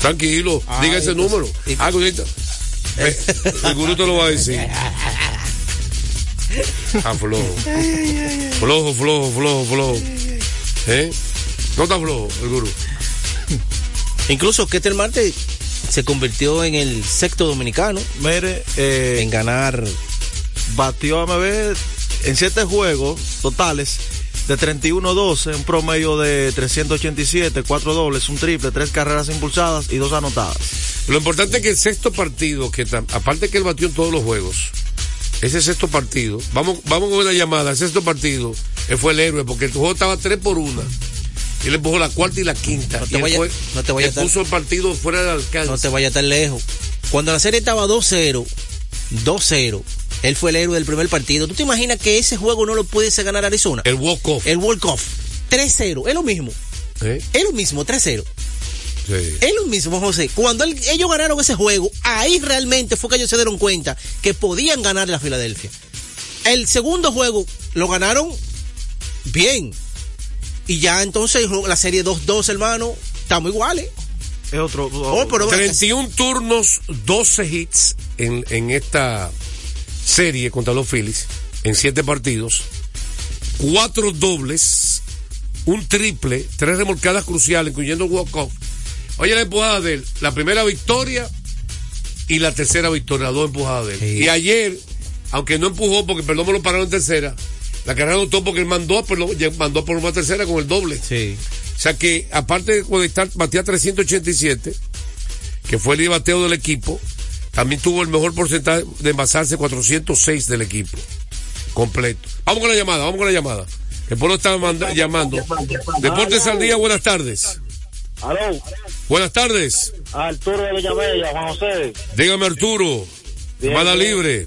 Tranquilo, Ah, diga ese entonces- número. Ah, ahorita. Eh, el gurú te lo va a decir. Ah, flojo. Flojo, flojo, flojo, flojo. ¿Eh? No está flojo el gurú. Incluso Ketel Marte se convirtió en el sexto dominicano Mire, eh, en ganar. batió a MB en siete juegos totales de 31-12, un promedio de 387, cuatro dobles, un triple, tres carreras impulsadas y dos anotadas. Lo importante es que el sexto partido, que aparte que él batió en todos los juegos, ese sexto partido, vamos, vamos con una llamada, el sexto partido, él fue el héroe, porque el juego estaba 3 por 1. Y él empujó la cuarta y la quinta. No te y él vaya- fue- no te vaya puso el partido fuera del alcance. No te vayas tan lejos. Cuando la serie estaba 2-0, 2-0, él fue el héroe del primer partido. ¿Tú te imaginas que ese juego no lo pudiese ganar Arizona? El walk-off. El walk-off. 3-0, es lo mismo. ¿Eh? Es lo mismo, 3-0. Sí. Es lo mismo, José. Cuando ellos ganaron ese juego, ahí realmente fue que ellos se dieron cuenta que podían ganar la Filadelfia. El segundo juego lo ganaron bien. Y ya entonces la serie 2-2, hermano, estamos iguales. Es otro. Oh, pero- 31 turnos, 12 hits en, en esta serie contra los Phillies, en 7 partidos, 4 dobles, un triple, 3 remolcadas cruciales, incluyendo walk-off. Oye, la empujada de él, la primera victoria y la tercera victoria, las dos empujadas de él. Sí. Y ayer, aunque no empujó porque perdón me lo pararon en tercera, la carrera anotó porque él mandó, por lo- mandó por una tercera con el doble. Sí. O sea que, aparte de conectar, batía 387, que fue el bateo del equipo, también tuvo el mejor porcentaje de envasarse 406 del equipo. Completo. Vamos con la llamada, vamos con la llamada. El pueblo está manda- llamando. Deportes al día, buenas tardes. Aló, Buenas tardes. Arturo de Villamella, Juan José. Dígame Arturo. Bien. libre.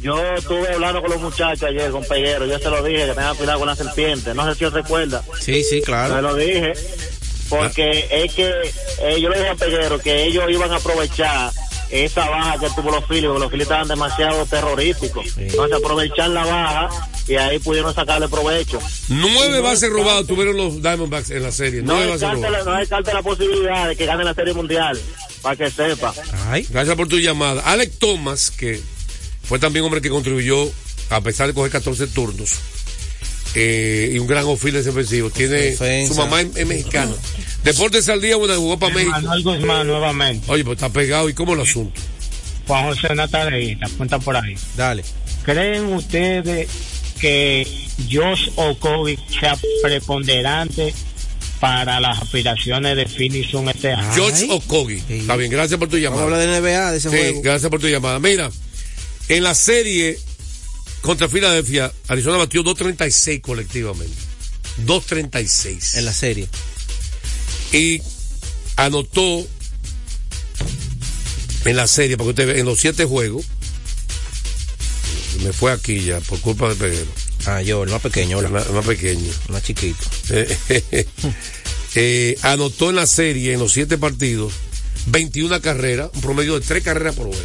Yo estuve hablando con los muchachos ayer, con Peguero. Yo se lo dije, que tengan cuidado con la serpiente. No sé si os recuerda. Sí, sí, Se claro. lo dije. Porque es que eh, yo le dije a Peguero que ellos iban a aprovechar esa baja que tuvo los Phillies, porque los Phillies estaban demasiado terrorísticos. Entonces aprovechar la baja y ahí pudieron sacarle provecho. Nueve bases robadas tuvieron los Diamondbacks en la serie. No descarte, la, no la posibilidad de que gane la Serie Mundial, para que sepa. Ay. Gracias por tu llamada. Alex Thomas, que fue también hombre que contribuyó, a pesar de coger 14 turnos, eh, y un gran oficio defensivo. Tiene Defensa. su mamá es, es mexicana. Deportes al día, bueno, jugó para México. Manuel Guzmán nuevamente. Oye, pues está pegado. ¿Y cómo el asunto? Juan José, una tareita, cuenta por ahí. Dale. ¿Creen ustedes que Josh Okovic sea preponderante para las aspiraciones de Finison este año? George Okogi. Está bien, gracias por tu llamada. de NBA, de ese Sí, juego. gracias por tu llamada. Mira, en la serie contra Filadelfia, Arizona batió 2.36 colectivamente. 2.36. En la serie. y anotó en la serie, porque usted ve, en los siete juegos, me fue aquí ya, por culpa de Peguero. Ah, yo, el más pequeño, El más, el más pequeño. Más chiquito. Eh, eh, anotó en la serie, en los siete partidos, 21 carreras, un promedio de tres carreras por juego.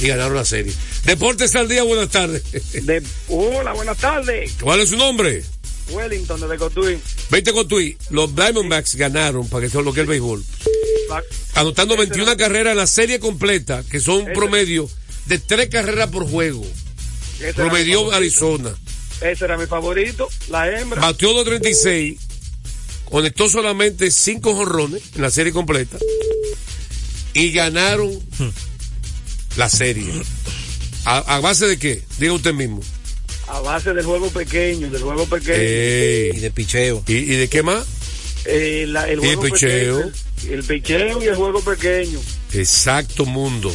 Y ganaron la serie. Deportes al día, buenas tardes. De, hola, buenas tardes. ¿Cuál es su nombre? Wellington de Cotuí. 20 Cotuí. Los Diamondbacks ganaron para que sea lo que es el béisbol. Anotando 21 carreras en la serie completa, que son un promedio de 3 carreras por juego. Promedió Arizona. Ese era mi favorito, la hembra. Batió 2.36. Conectó solamente 5 jorrones en la serie completa. Y ganaron la serie. ¿A, a base de qué? Diga usted mismo. A base del juego pequeño, del juego pequeño. Ey. Y de picheo. ¿Y, y de qué más? Eh, la- el Y el juego picheo. pequeño, el picheo y el juego pequeño. Exacto mundo.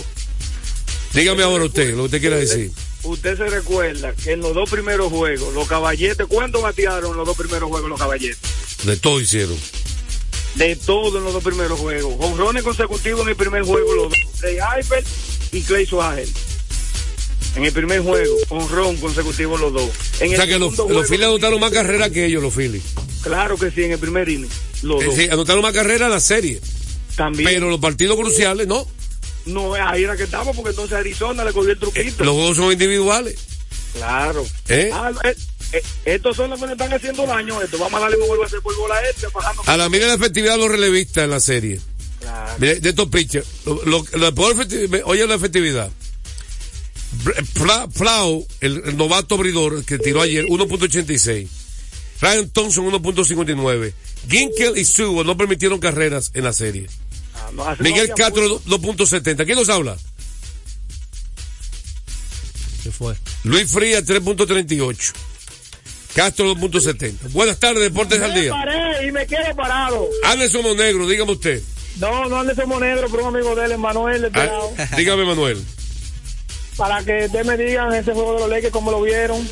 Dígame ahora usted, lo que usted quiera decir. Usted se recuerda que en los dos primeros juegos, los caballetes, ¿cuánto batearon en los dos primeros juegos los caballetes? De todo hicieron. De todo en los dos primeros juegos. Honrones consecutivos en el primer juego, los dos. Ray Harper y Clay Suárez. En el primer juego, honrón consecutivo los dos. En O el sea que los, los Phillies anotaron más carreras que ellos, los Phillies. Claro que sí, en el primer inning. Los Eh, dos. sí, anotaron más carreras la serie. También. Pero los partidos cruciales, no. No, ahí era que estamos, porque entonces Arizona le cogió el truquito. Los juegos son individuales. Claro. ¿Eh? Ah, eh, eh, estos son los que le están haciendo daño. Esto. Vamos a darle un vuelvo a hacer polvo a la este, bajando. A la mira la efectividad de los relevistas en la serie. Mire, de estos pitchers. Lo, lo- la peor efectividad- oye la efectividad. Flau, el, el novato abridor que tiró ayer, 1.86. Ryan Thompson, 1.59. Ginkel y Sewell no permitieron carreras en la serie. Ah, no, Miguel no Castro, 2.70. ¿Quién nos habla? ¿Qué fue? Luis Frías, 3.38. Castro, 2.70. Buenas tardes, Deportes al Me Día. paré y me quedo parado. Anderson Monegro, dígame usted. No, no ande somos negro, pero un amigo de él, Manuel, de este Ah, lado. dígame, Manuel. Para que ustedes me digan ese juego de los Lakers, cómo lo vieron.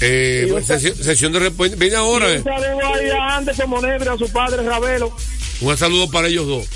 Eh, sesión, sesión de respuesta. Viene ahora. Y eh. un saludo ahí a Anderson Monegro, a su padre Ravelo. Un saludo para ellos dos.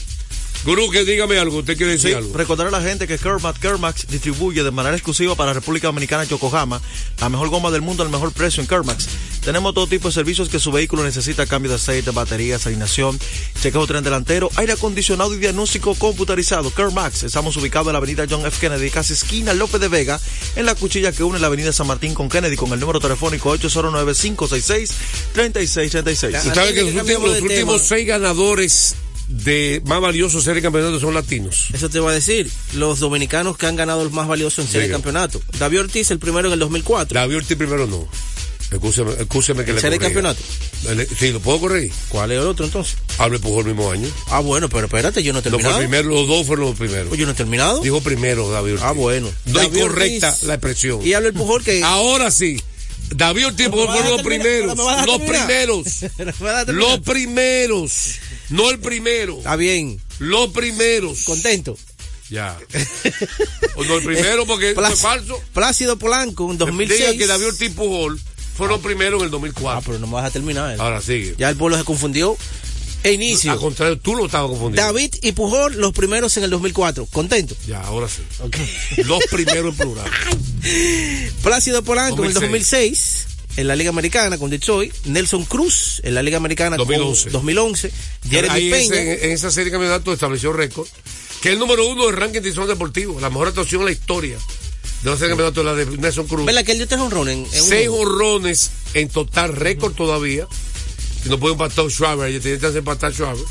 Gurú, que dígame algo. ¿Usted quiere decir Sí, algo? recordar a la gente que Kermax, Kermax distribuye de manera exclusiva para República Dominicana Yokohama la mejor goma del mundo al mejor precio en Kermax. Tenemos todo tipo de servicios que su vehículo necesita, cambio de aceite, baterías, alineación, chequeo tren delantero, aire acondicionado y diagnóstico computarizado. Kermax, estamos ubicados en la avenida John F. Kennedy, casi esquina López de Vega, en la cuchilla que une la avenida San Martín con Kennedy con el número telefónico 809-566-3636. Usted sabe que los últimos, los últimos seis ganadores de más valiosos serie de campeonato son latinos. Eso te iba a decir. Los dominicanos que han ganado el más valioso en serie de campeonato. David Ortiz, el primero en el 2004. David Ortiz primero no. Excúseme que ¿En le serie de campeonato? Sí, ¿lo puedo corregir? ¿Cuál es el otro entonces? Hable Pujol el mismo año. Ah, bueno, pero espérate, yo no he No fue terminado. el primero, los dos fueron los primeros. Pues yo no he terminado. Dijo primero David Ortiz. Ah, bueno. No David incorrecta Ortiz. la expresión. Y habla el Pujol que. Ahora sí. David Ortiz Pujol fueron los primeros. Los primeros. Los primeros. No el primero. Está bien. Los primeros. Contento. Ya. O no el primero porque eso Plá- es falso. Plácido Polanco en 2006. Diga que David Ortiz y Pujol fueron los primeros en el 2004. Ah, pero no me vas a terminar. Ahora sigue. Ya el pueblo se confundió. E inicio. Al contrario, tú lo estabas confundiendo. David y Pujol, los primeros en el 2004. Contento. Ya, ahora sí. Los primeros en plural. Plácido Polanco en el 2006. 2006 en la Liga Americana con Detroit. Nelson Cruz en la Liga Americana 2011. con 2011. Jeremy Ahí Peña. ese- en esa serie de campeonatos estableció récord. Que es el número uno del ranking de edición deportivo. La mejor actuación en la historia de la serie de campeonatos, la de Nelson Cruz. ¿Verdad que él dio tres honrones? Seis honrones en total récord todavía. Y no puede empatar Schwaber. Ella tenía de empatar Schwaber.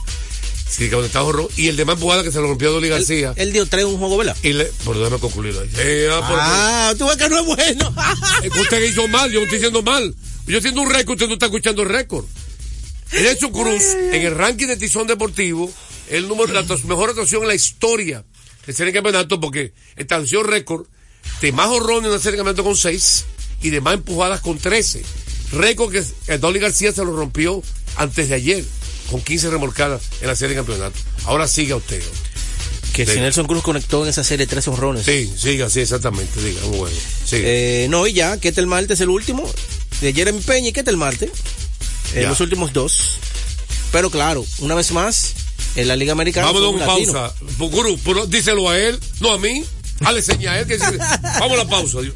Sí, que está honrón. Y el de más empujada que se lo rompió a Dolly García. Él dio tres en un juego, ¿verdad? Y le, pero déjame concluir ahí. Eh, ah, por- Ah, tú ves que no es bueno. Es que usted hizo mal, yo no estoy diciendo mal. Yo haciendo un récord, usted no está escuchando el récord. Nelson Cruz, en el ranking de Tizón Deportivo, el número, la actuación- mejor actuación en la historia de serie de campeonato, porque estableció récord de más horrones en la serie de campeonato con 6 y de más empujadas con 13. Récord que Dolly García se lo rompió antes de ayer, con 15 remolcadas en la serie de campeonato. Ahora siga usted. Que Sí. si Nelson Cruz conectó en esa serie tres honrones. Sí, siga, sí, exactamente, diga. Eh, no, y ya, que el martes es el último. De Jeremy Peña y que el martes. Eh, los últimos dos. Pero claro, una vez más, en la Liga Americana. Vamos a dar un una latino. pausa. Pero díselo a él, no a mí. Dale señal a él que dice- Vamos a la pausa. Dios.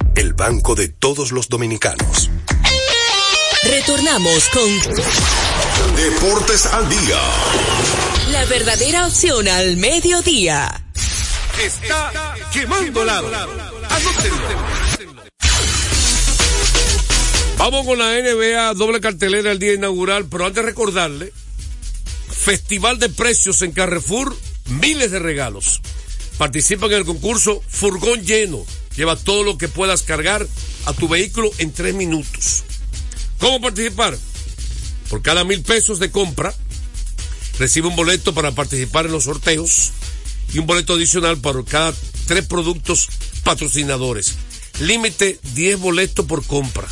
el banco de todos los dominicanos. Retornamos con Deportes al día. la verdadera opción al mediodía. Está quemando lado. Vamos con la NBA, doble cartelera el día inaugural, pero antes de recordarle, Festival de Precios en Carrefour, miles de regalos. Participa en el concurso Furgón Lleno. Lleva todo lo que puedas cargar a tu vehículo en tres minutos. ¿Cómo participar? Por cada mil pesos de compra, recibe un boleto para participar en los sorteos y un boleto adicional para cada tres productos patrocinadores. Límite 10 boletos por compra.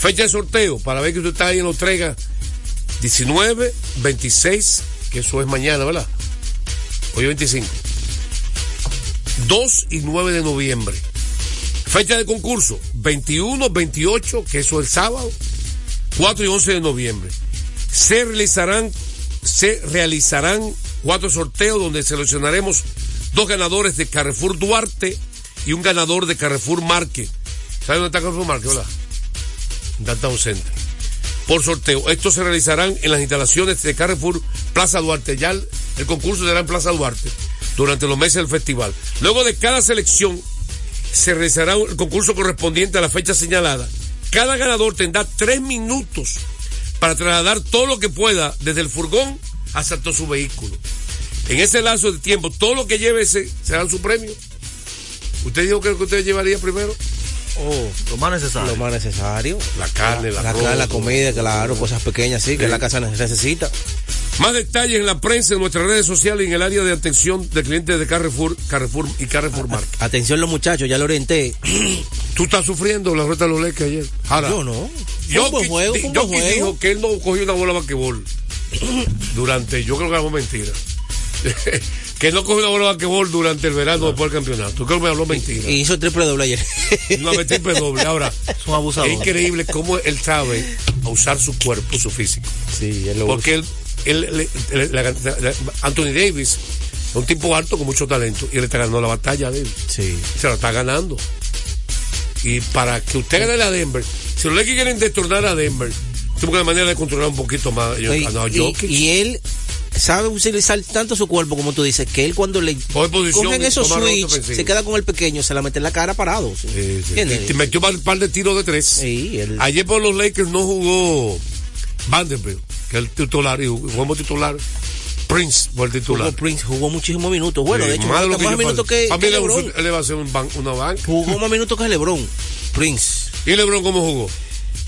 Fecha de sorteo para ver que usted está ahí en lo traiga 19, 26, que eso es mañana, ¿verdad? Hoy es 25. 2 y 9 de noviembre. Fecha de concurso 21, 28, que eso es el sábado, 4 y 11 de noviembre. Se realizarán, cuatro sorteos donde seleccionaremos dos ganadores de Carrefour Duarte y un ganador de Carrefour Marque. ¿Sabe dónde está Carrefour Marque? Hola. Downtown Center. Por sorteo. Estos se realizarán en las instalaciones de Carrefour Plaza Duarte. Ya el concurso será en Plaza Duarte durante los meses del festival. Luego de cada selección se realizará el concurso correspondiente a la fecha señalada. Cada ganador tendrá tres minutos para trasladar todo lo que pueda desde el furgón hasta todo su vehículo. En ese lazo de tiempo, todo lo que lleve ese será su premio. ¿Usted dijo que lo que usted llevaría primero? Oh, lo más necesario. Lo más necesario. La carne, la, La, ropa. la comida, claro, cosas pequeñas, sí, que la casa necesita. Más detalles en la prensa, en nuestras redes sociales y en el área de atención de clientes de Carrefour, Carrefour y Carrefour Market. Atención los muchachos, ya lo orienté. ¿Tú estás sufriendo la rueda de los Lakers ayer? Yo no. Yo buen juego, buen juego. dijo que él no cogió una bola de basquetbol durante, yo creo que habló mentira. que no cogió una bola de basquetbol durante el verano después del campeonato. Tú creo que me habló mentira. Y hizo triple doble ayer. Una triple doble. Ahora, Es un abusador. es increíble cómo él sabe usar su cuerpo, su físico. Sí, él lo Porque él- él- él- la- la- Anthony Davis es un tipo alto con mucho talento y él está ganando la batalla a Davis. Sí. Se la está ganando. Y para que usted gane a Denver, si los Lakers quieren destornar a Denver, tuvo que de manera de controlar un poquito más. Yo, Y, no, y- Jokic. y él sabe utilizar tanto su cuerpo como tú dices, que él cuando le cogen esos switch, se queda con el pequeño, se la mete en la cara parado. ¿sí? Sí, sí. ¿Entiendes? Y te metió un par de tiros de tres. Ayer por los Lakers no jugó Vanderbilt, que el titular, y jugó como titular. Prince fue el titular. Jugó Prince jugó muchísimos minutos. Bueno, Sí, de hecho, más de lo que más minutos que, que le- LeBron. él le va a hacer un ban- una banca. Jugó más minutos que LeBron. Prince. ¿Y LeBron cómo jugó?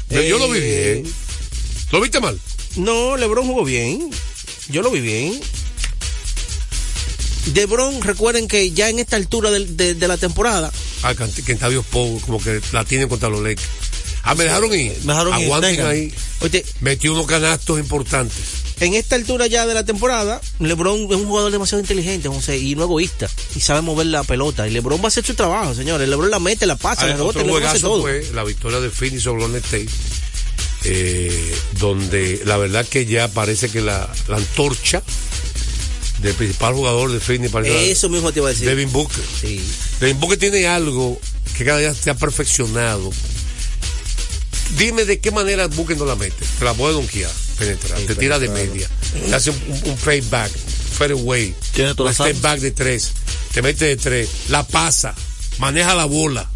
Yo lo vi Eh, bien. ¿Lo viste mal? No, LeBron jugó bien. Yo lo vi bien. LeBron, recuerden que ya en esta altura de, de la temporada, Ah, que Octavio Pou como que la tienen contra los Lakers. Ah, me dejaron ir. Me dejaron Aguanten ahí. oye, Metió unos canastos importantes. en esta altura ya de la temporada, LeBron es un jugador demasiado inteligente, José, y no egoísta, y sabe mover la pelota. Y LeBron va a hacer su trabajo, señores. LeBron la mete, la pasa, Ah, la rebota, otro LeBron hace todo. fue la victoria de Phoenix sobre Golden State, eh, donde la verdad que ya parece que la, la antorcha del principal jugador de Phoenix para Eso mismo te iba a decir. Devin Booker. Sí. Devin Booker tiene algo que cada día se ha perfeccionado. Dime de qué manera Booker no la mete. Te la puede donkear, penetrar, te tira de media, te hace un, un, un fade back, fade away, Tiene un las step back de tres, te mete de tres, la pasa, maneja la bola.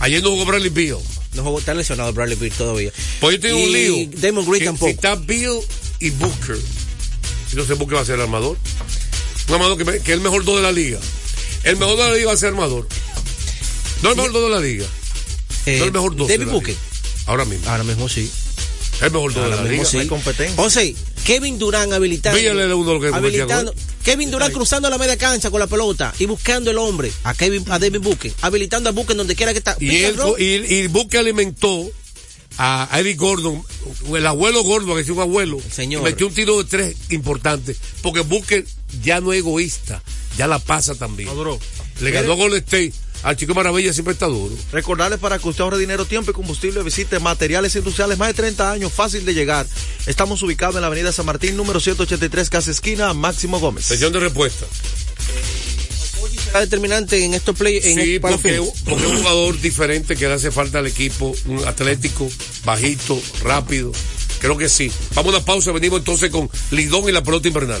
Ayer no jugó Bradley Beal. No jugó, está lesionado Bradley Beal todavía. Pues yo tengo un Y lío. Damon Green Que tampoco. Si está Bill y Booker, entonces Booker va a ser el armador. Un armador que, es el mejor dos de la liga. El mejor de la liga va a ser armador. No el mejor dos de la liga. Eh, no el mejor dos. de David la Booker. liga. Ahora mismo. Ahora mismo sí. El mejor dos de Ahora la mismo liga. sí. José, Kevin Durán habilitando. Víale el uno de lo que habilitando. gol. Kevin Durán cruzando la media cancha con la pelota y buscando el hombre a Kevin a David Booker, habilitando a Booker donde quiera que está. Y, él, y, y Booker alimentó a Eric Gordon, el abuelo Gordon, que es un abuelo, Señor. metió un tiro de tres importante, porque Booker ya no es egoísta, ya la pasa también. Le ganó a Golden State, al Chico Maravilla siempre está duro. Recordarles para que usted ahorre dinero, tiempo y combustible, visite Materiales Industriales, más de 30 años, fácil de llegar. Estamos ubicados en la avenida San Martín, número 183, casa esquina, Máximo Gómez. Sesión de respuesta. Será determinante en estos play en Sí, para porque, porque es un jugador diferente que le hace falta al equipo, un atlético, bajito, rápido. Creo que sí. Vamos a una pausa, venimos entonces con Lidón y la pelota invernal.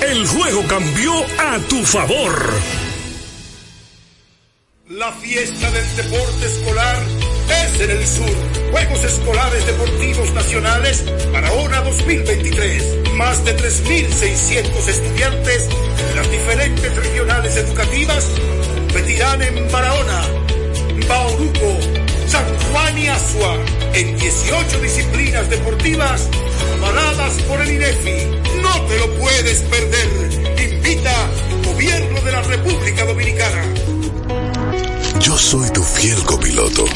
el juego cambió a tu favor. La fiesta del deporte escolar es en el sur. Juegos Escolares Deportivos Nacionales Barahona 2023. Más de 3.600 estudiantes de las diferentes regionales educativas competirán en Barahona, Bauruco, San Juan y Asua en 18 disciplinas deportivas avaladas por el INEFI. No te lo puedes perder. Invita Gobierno de la República Dominicana. Yo soy tu fiel copiloto.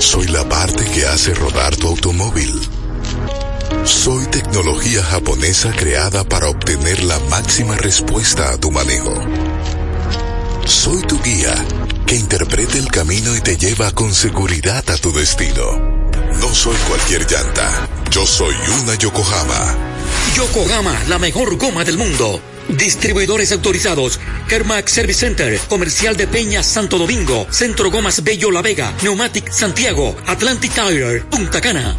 Soy la parte que hace rodar tu automóvil. Soy tecnología japonesa creada para obtener la máxima respuesta a tu manejo. Soy tu guía que interpreta el camino y te lleva con seguridad a tu destino. No soy cualquier llanta. Yo soy una Yokohama. Yokohama, la mejor goma del mundo. Distribuidores autorizados. Kermac Service Center. Comercial de Peña Santo Domingo. Centro Gomas Bello La Vega. Neumatic Santiago. Atlantic Tire. Punta Cana.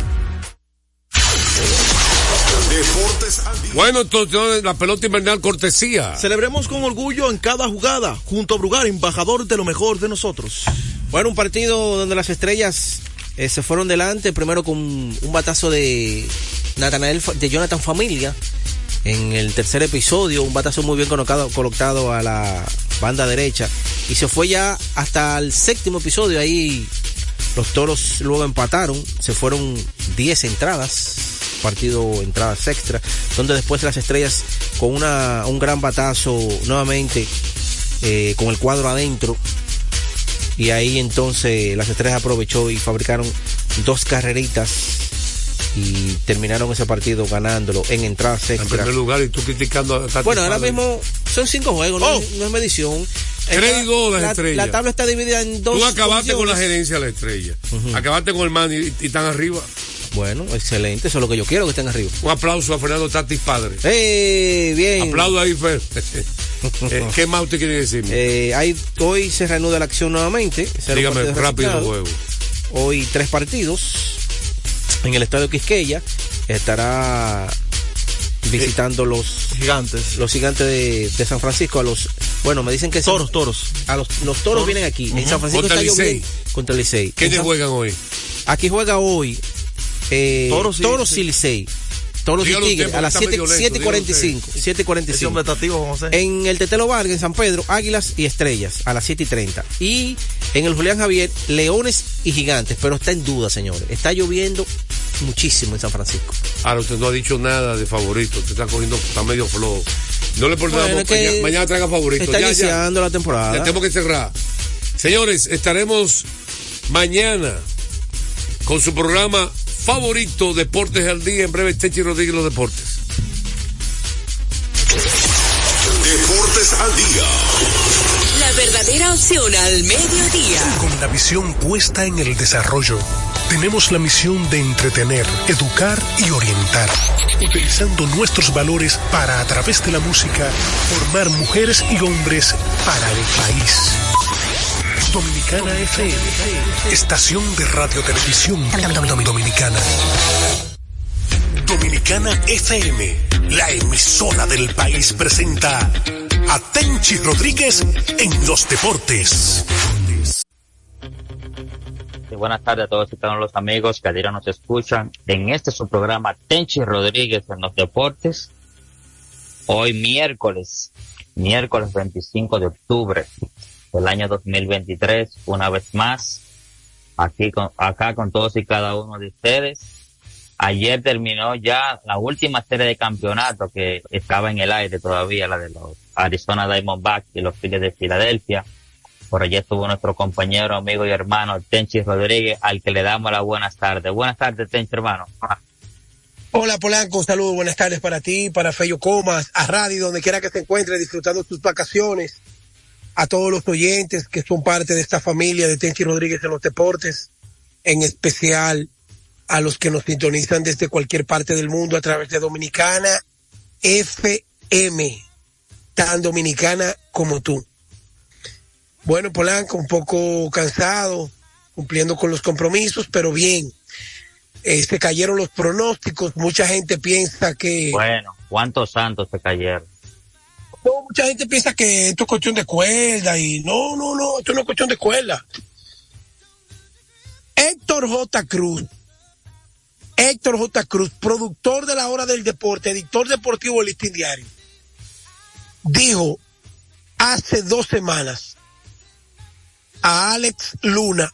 Bueno, entonces la pelota invernal cortesía. Celebremos con orgullo en cada jugada, junto a Brugar, embajador de lo mejor de nosotros. Bueno, un partido donde las estrellas eh, se fueron delante, primero con un batazo de de Jonathan Familia. En el tercer episodio, un batazo muy bien colocado, colocado a la banda derecha. Y se fue ya hasta el séptimo episodio. Ahí los toros luego empataron. Se fueron 10 entradas. Partido entradas extra. Donde después las estrellas con una, un gran batazo nuevamente. eh, con el cuadro adentro. Y ahí entonces las estrellas aprovechó y fabricaron dos carreritas y terminaron ese partido ganándolo en entradas En primer lugar, y tú criticando a Tati Bueno, ahora mismo son cinco juegos, no, Oh. es- no es medición. Tres Está- y dos las la, estrellas. la tabla está dividida en dos. Tú acabaste con la gerencia de la estrella. Acabaste con el man y, y están arriba. Bueno, excelente, eso es lo que yo quiero que estén arriba. Un aplauso a Fernando Tatis padre. ¡Eh! Bien. Aplaudo ahí, Fer. Eh, ¿Qué más usted quiere decirme? Eh, hay- hoy se reanuda la acción nuevamente. Dígame rápido juego. Hoy tres partidos en el estadio Quisqueya. Estará visitando los gigantes. Los gigantes de, de San Francisco a los bueno, me dicen que Toros, toros. A los, los toros, vienen aquí. En Ujú. San Francisco Contra está Licey. contra el Licey. ¿Quiénes En San- juegan hoy? Aquí juega hoy eh, Toros Toros, y y Licey. Dígalo usted, Tigres a las está 7 medio lento, 7 y dígalo 45. 7 y 45. Ese hombre está activo, vamos a hacer. En el Tetelo Vargas, en San Pedro, Águilas y Estrellas, a las 7 y 30. Y en el Julián Javier, Leones y Gigantes, pero está en duda, señores. Está lloviendo muchísimo en San Francisco. Ahora usted no ha dicho nada de favorito, usted está cogiendo, está medio flojo. No le Bueno, que mañana, mañana traiga favorito. está Ya, ya. iniciando la temporada. Ya tenemos que cerrar. Señores, estaremos mañana con su programa favorito, Deportes al Día. En breve, Techi Rodríguez, los deportes. Deportes al día. La verdadera opción al mediodía. Con la visión puesta en el desarrollo, tenemos la misión de entretener, educar y orientar, utilizando nuestros valores para, a través de la música, formar mujeres y hombres para el país. Dominicana FM, estación de radio televisión dominicana. Dominicana FM, la emisora del país presenta a Tenchi Rodríguez en los deportes. Buenas tardes a todos y todos los amigos que a diario nos escuchan en este su programa Tenchi Rodríguez en los deportes. Hoy miércoles, miércoles 25 de octubre del año 2023, una vez más, aquí con, acá con todos y cada uno de ustedes. Ayer terminó ya la última serie de campeonato que estaba en el aire todavía, la de los Arizona Diamondbacks y los Phillies de Filadelfia. Por allí estuvo nuestro compañero, amigo y hermano Tenchi Rodríguez, al que le damos las buenas tardes. Buenas tardes, Tenchi, hermano. Hola Polanco, saludos, buenas tardes para ti, para Fello Comas, a Radio, donde quiera que se encuentre, disfrutando sus vacaciones, a todos los oyentes que son parte de esta familia de Tenchi Rodríguez en los deportes, en especial a los que nos sintonizan desde cualquier parte del mundo a través de Dominicana FM, tan dominicana como tú. Bueno, Polanco, un poco cansado, cumpliendo con los compromisos, pero bien. Eh, se cayeron los pronósticos, mucha gente piensa que... Bueno, ¿cuántos santos se cayeron? Mucha gente piensa que esto es cuestión de cuerda y no, no, no, esto no es cuestión de cuerda. Héctor J. Cruz, Héctor J. Cruz, productor de la hora del deporte, editor deportivo del Listín Diario, dijo hace dos semanas a Alex Luna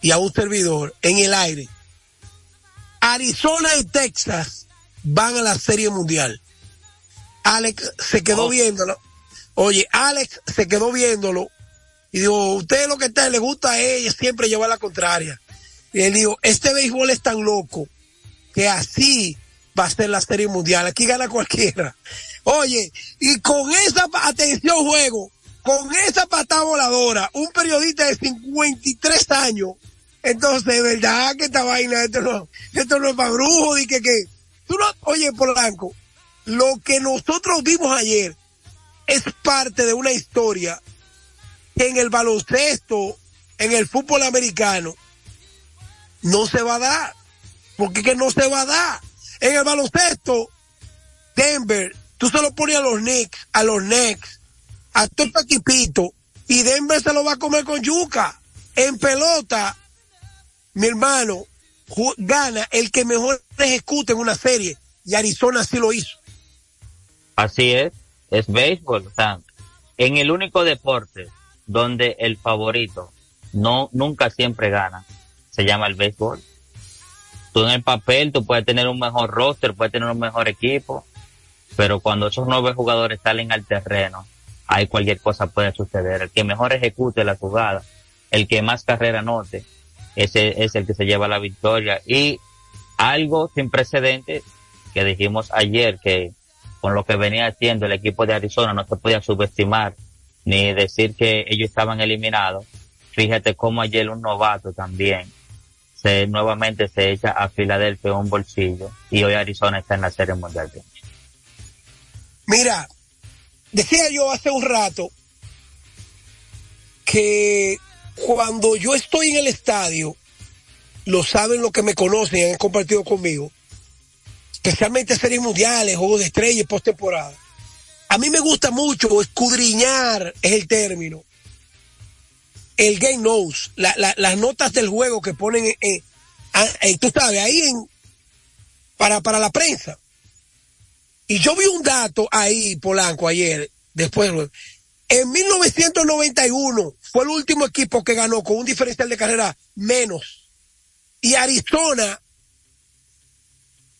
y a un servidor en el aire, Arizona y Texas van a la Serie Mundial. Alex se quedó viéndolo. Oye, Alex se quedó viéndolo y dijo, usted lo que está, le gusta a ella siempre llevar la contraria. Y él dijo, este béisbol es tan loco que así va a ser la serie mundial. Aquí gana cualquiera. Oye, y con esa, atención juego, con esa patada voladora, un periodista de 53 años, entonces, de verdad que esta vaina, esto no, esto no es para brujos, y que, que, tú no, oye, Polanco, lo que nosotros vimos ayer es parte de una historia que en el baloncesto, en el fútbol americano, no se va a dar. Porque que no se va a dar. En el baloncesto, Denver, tú se lo pones a los Knicks, a los Knicks, a todo este equipito, y Denver se lo va a comer con yuca. En pelota, mi hermano, gana el que mejor ejecute en una serie. Y Arizona sí lo hizo. Así es, es béisbol. O sea, en el único deporte donde el favorito no nunca siempre gana, se llama el béisbol. Tú en el papel, tú puedes tener un mejor roster, puedes tener un mejor equipo, pero cuando esos nueve jugadores salen al terreno, ahí cualquier cosa puede suceder. El que mejor ejecute la jugada, el que más carrera anote, ese es el que se lleva la victoria. Y algo sin precedente que dijimos ayer que con lo que venía haciendo el equipo de Arizona no se podía subestimar ni decir que ellos estaban eliminados. Fíjate cómo ayer un novato también se nuevamente se echa a Filadelfia un bolsillo y hoy Arizona está en la Serie Mundial. Mira, decía yo hace un rato que cuando yo estoy en el estadio, lo saben los que me conocen y han compartido conmigo, especialmente series mundiales, juegos de estrellas, postemporada. A mí me gusta mucho escudriñar, es el término, el game la- las notas del juego que ponen, en- en- a- en- tú sabes, ahí en, para, para la prensa. Y yo vi un dato ahí, Polanco, ayer, después, en 1991 fue el último equipo que ganó con un diferencial de carrera menos. Y Arizona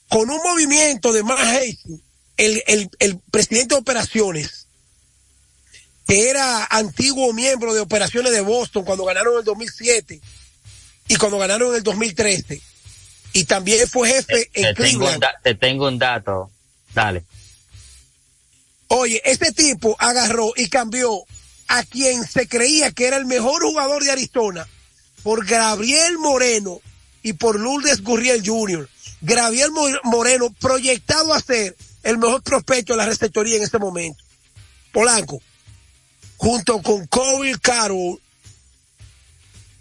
con un movimiento de Mark Hastings, el, el, el presidente de operaciones, que era antiguo miembro de operaciones de Boston cuando ganaron en el 2007 y cuando ganaron en el 2013. Y también fue jefe en te, Cleveland. te tengo un dato. Dale. Oye, este tipo agarró y cambió a quien se creía que era el mejor jugador de Arizona por Gabriel Moreno y por Lourdes Gurriel Jr. Mo- Moreno proyectado a ser el mejor prospecto de la receptoría en este momento. Polanco, junto con Kobe Carroll,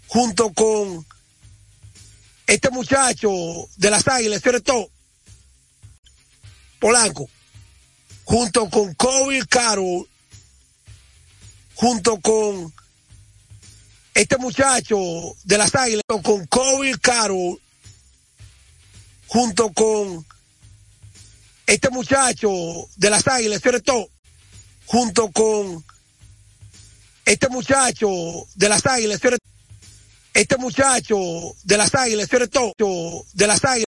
junto con este muchacho de las Águilas, todo, Polanco, junto con Kobe Carroll, junto con este muchacho de las Águilas, con Kobe Carroll, junto con este muchacho de las Águilas, todo, junto con este muchacho de las Águilas, sobre este muchacho de las Águilas, todo, de las Águilas.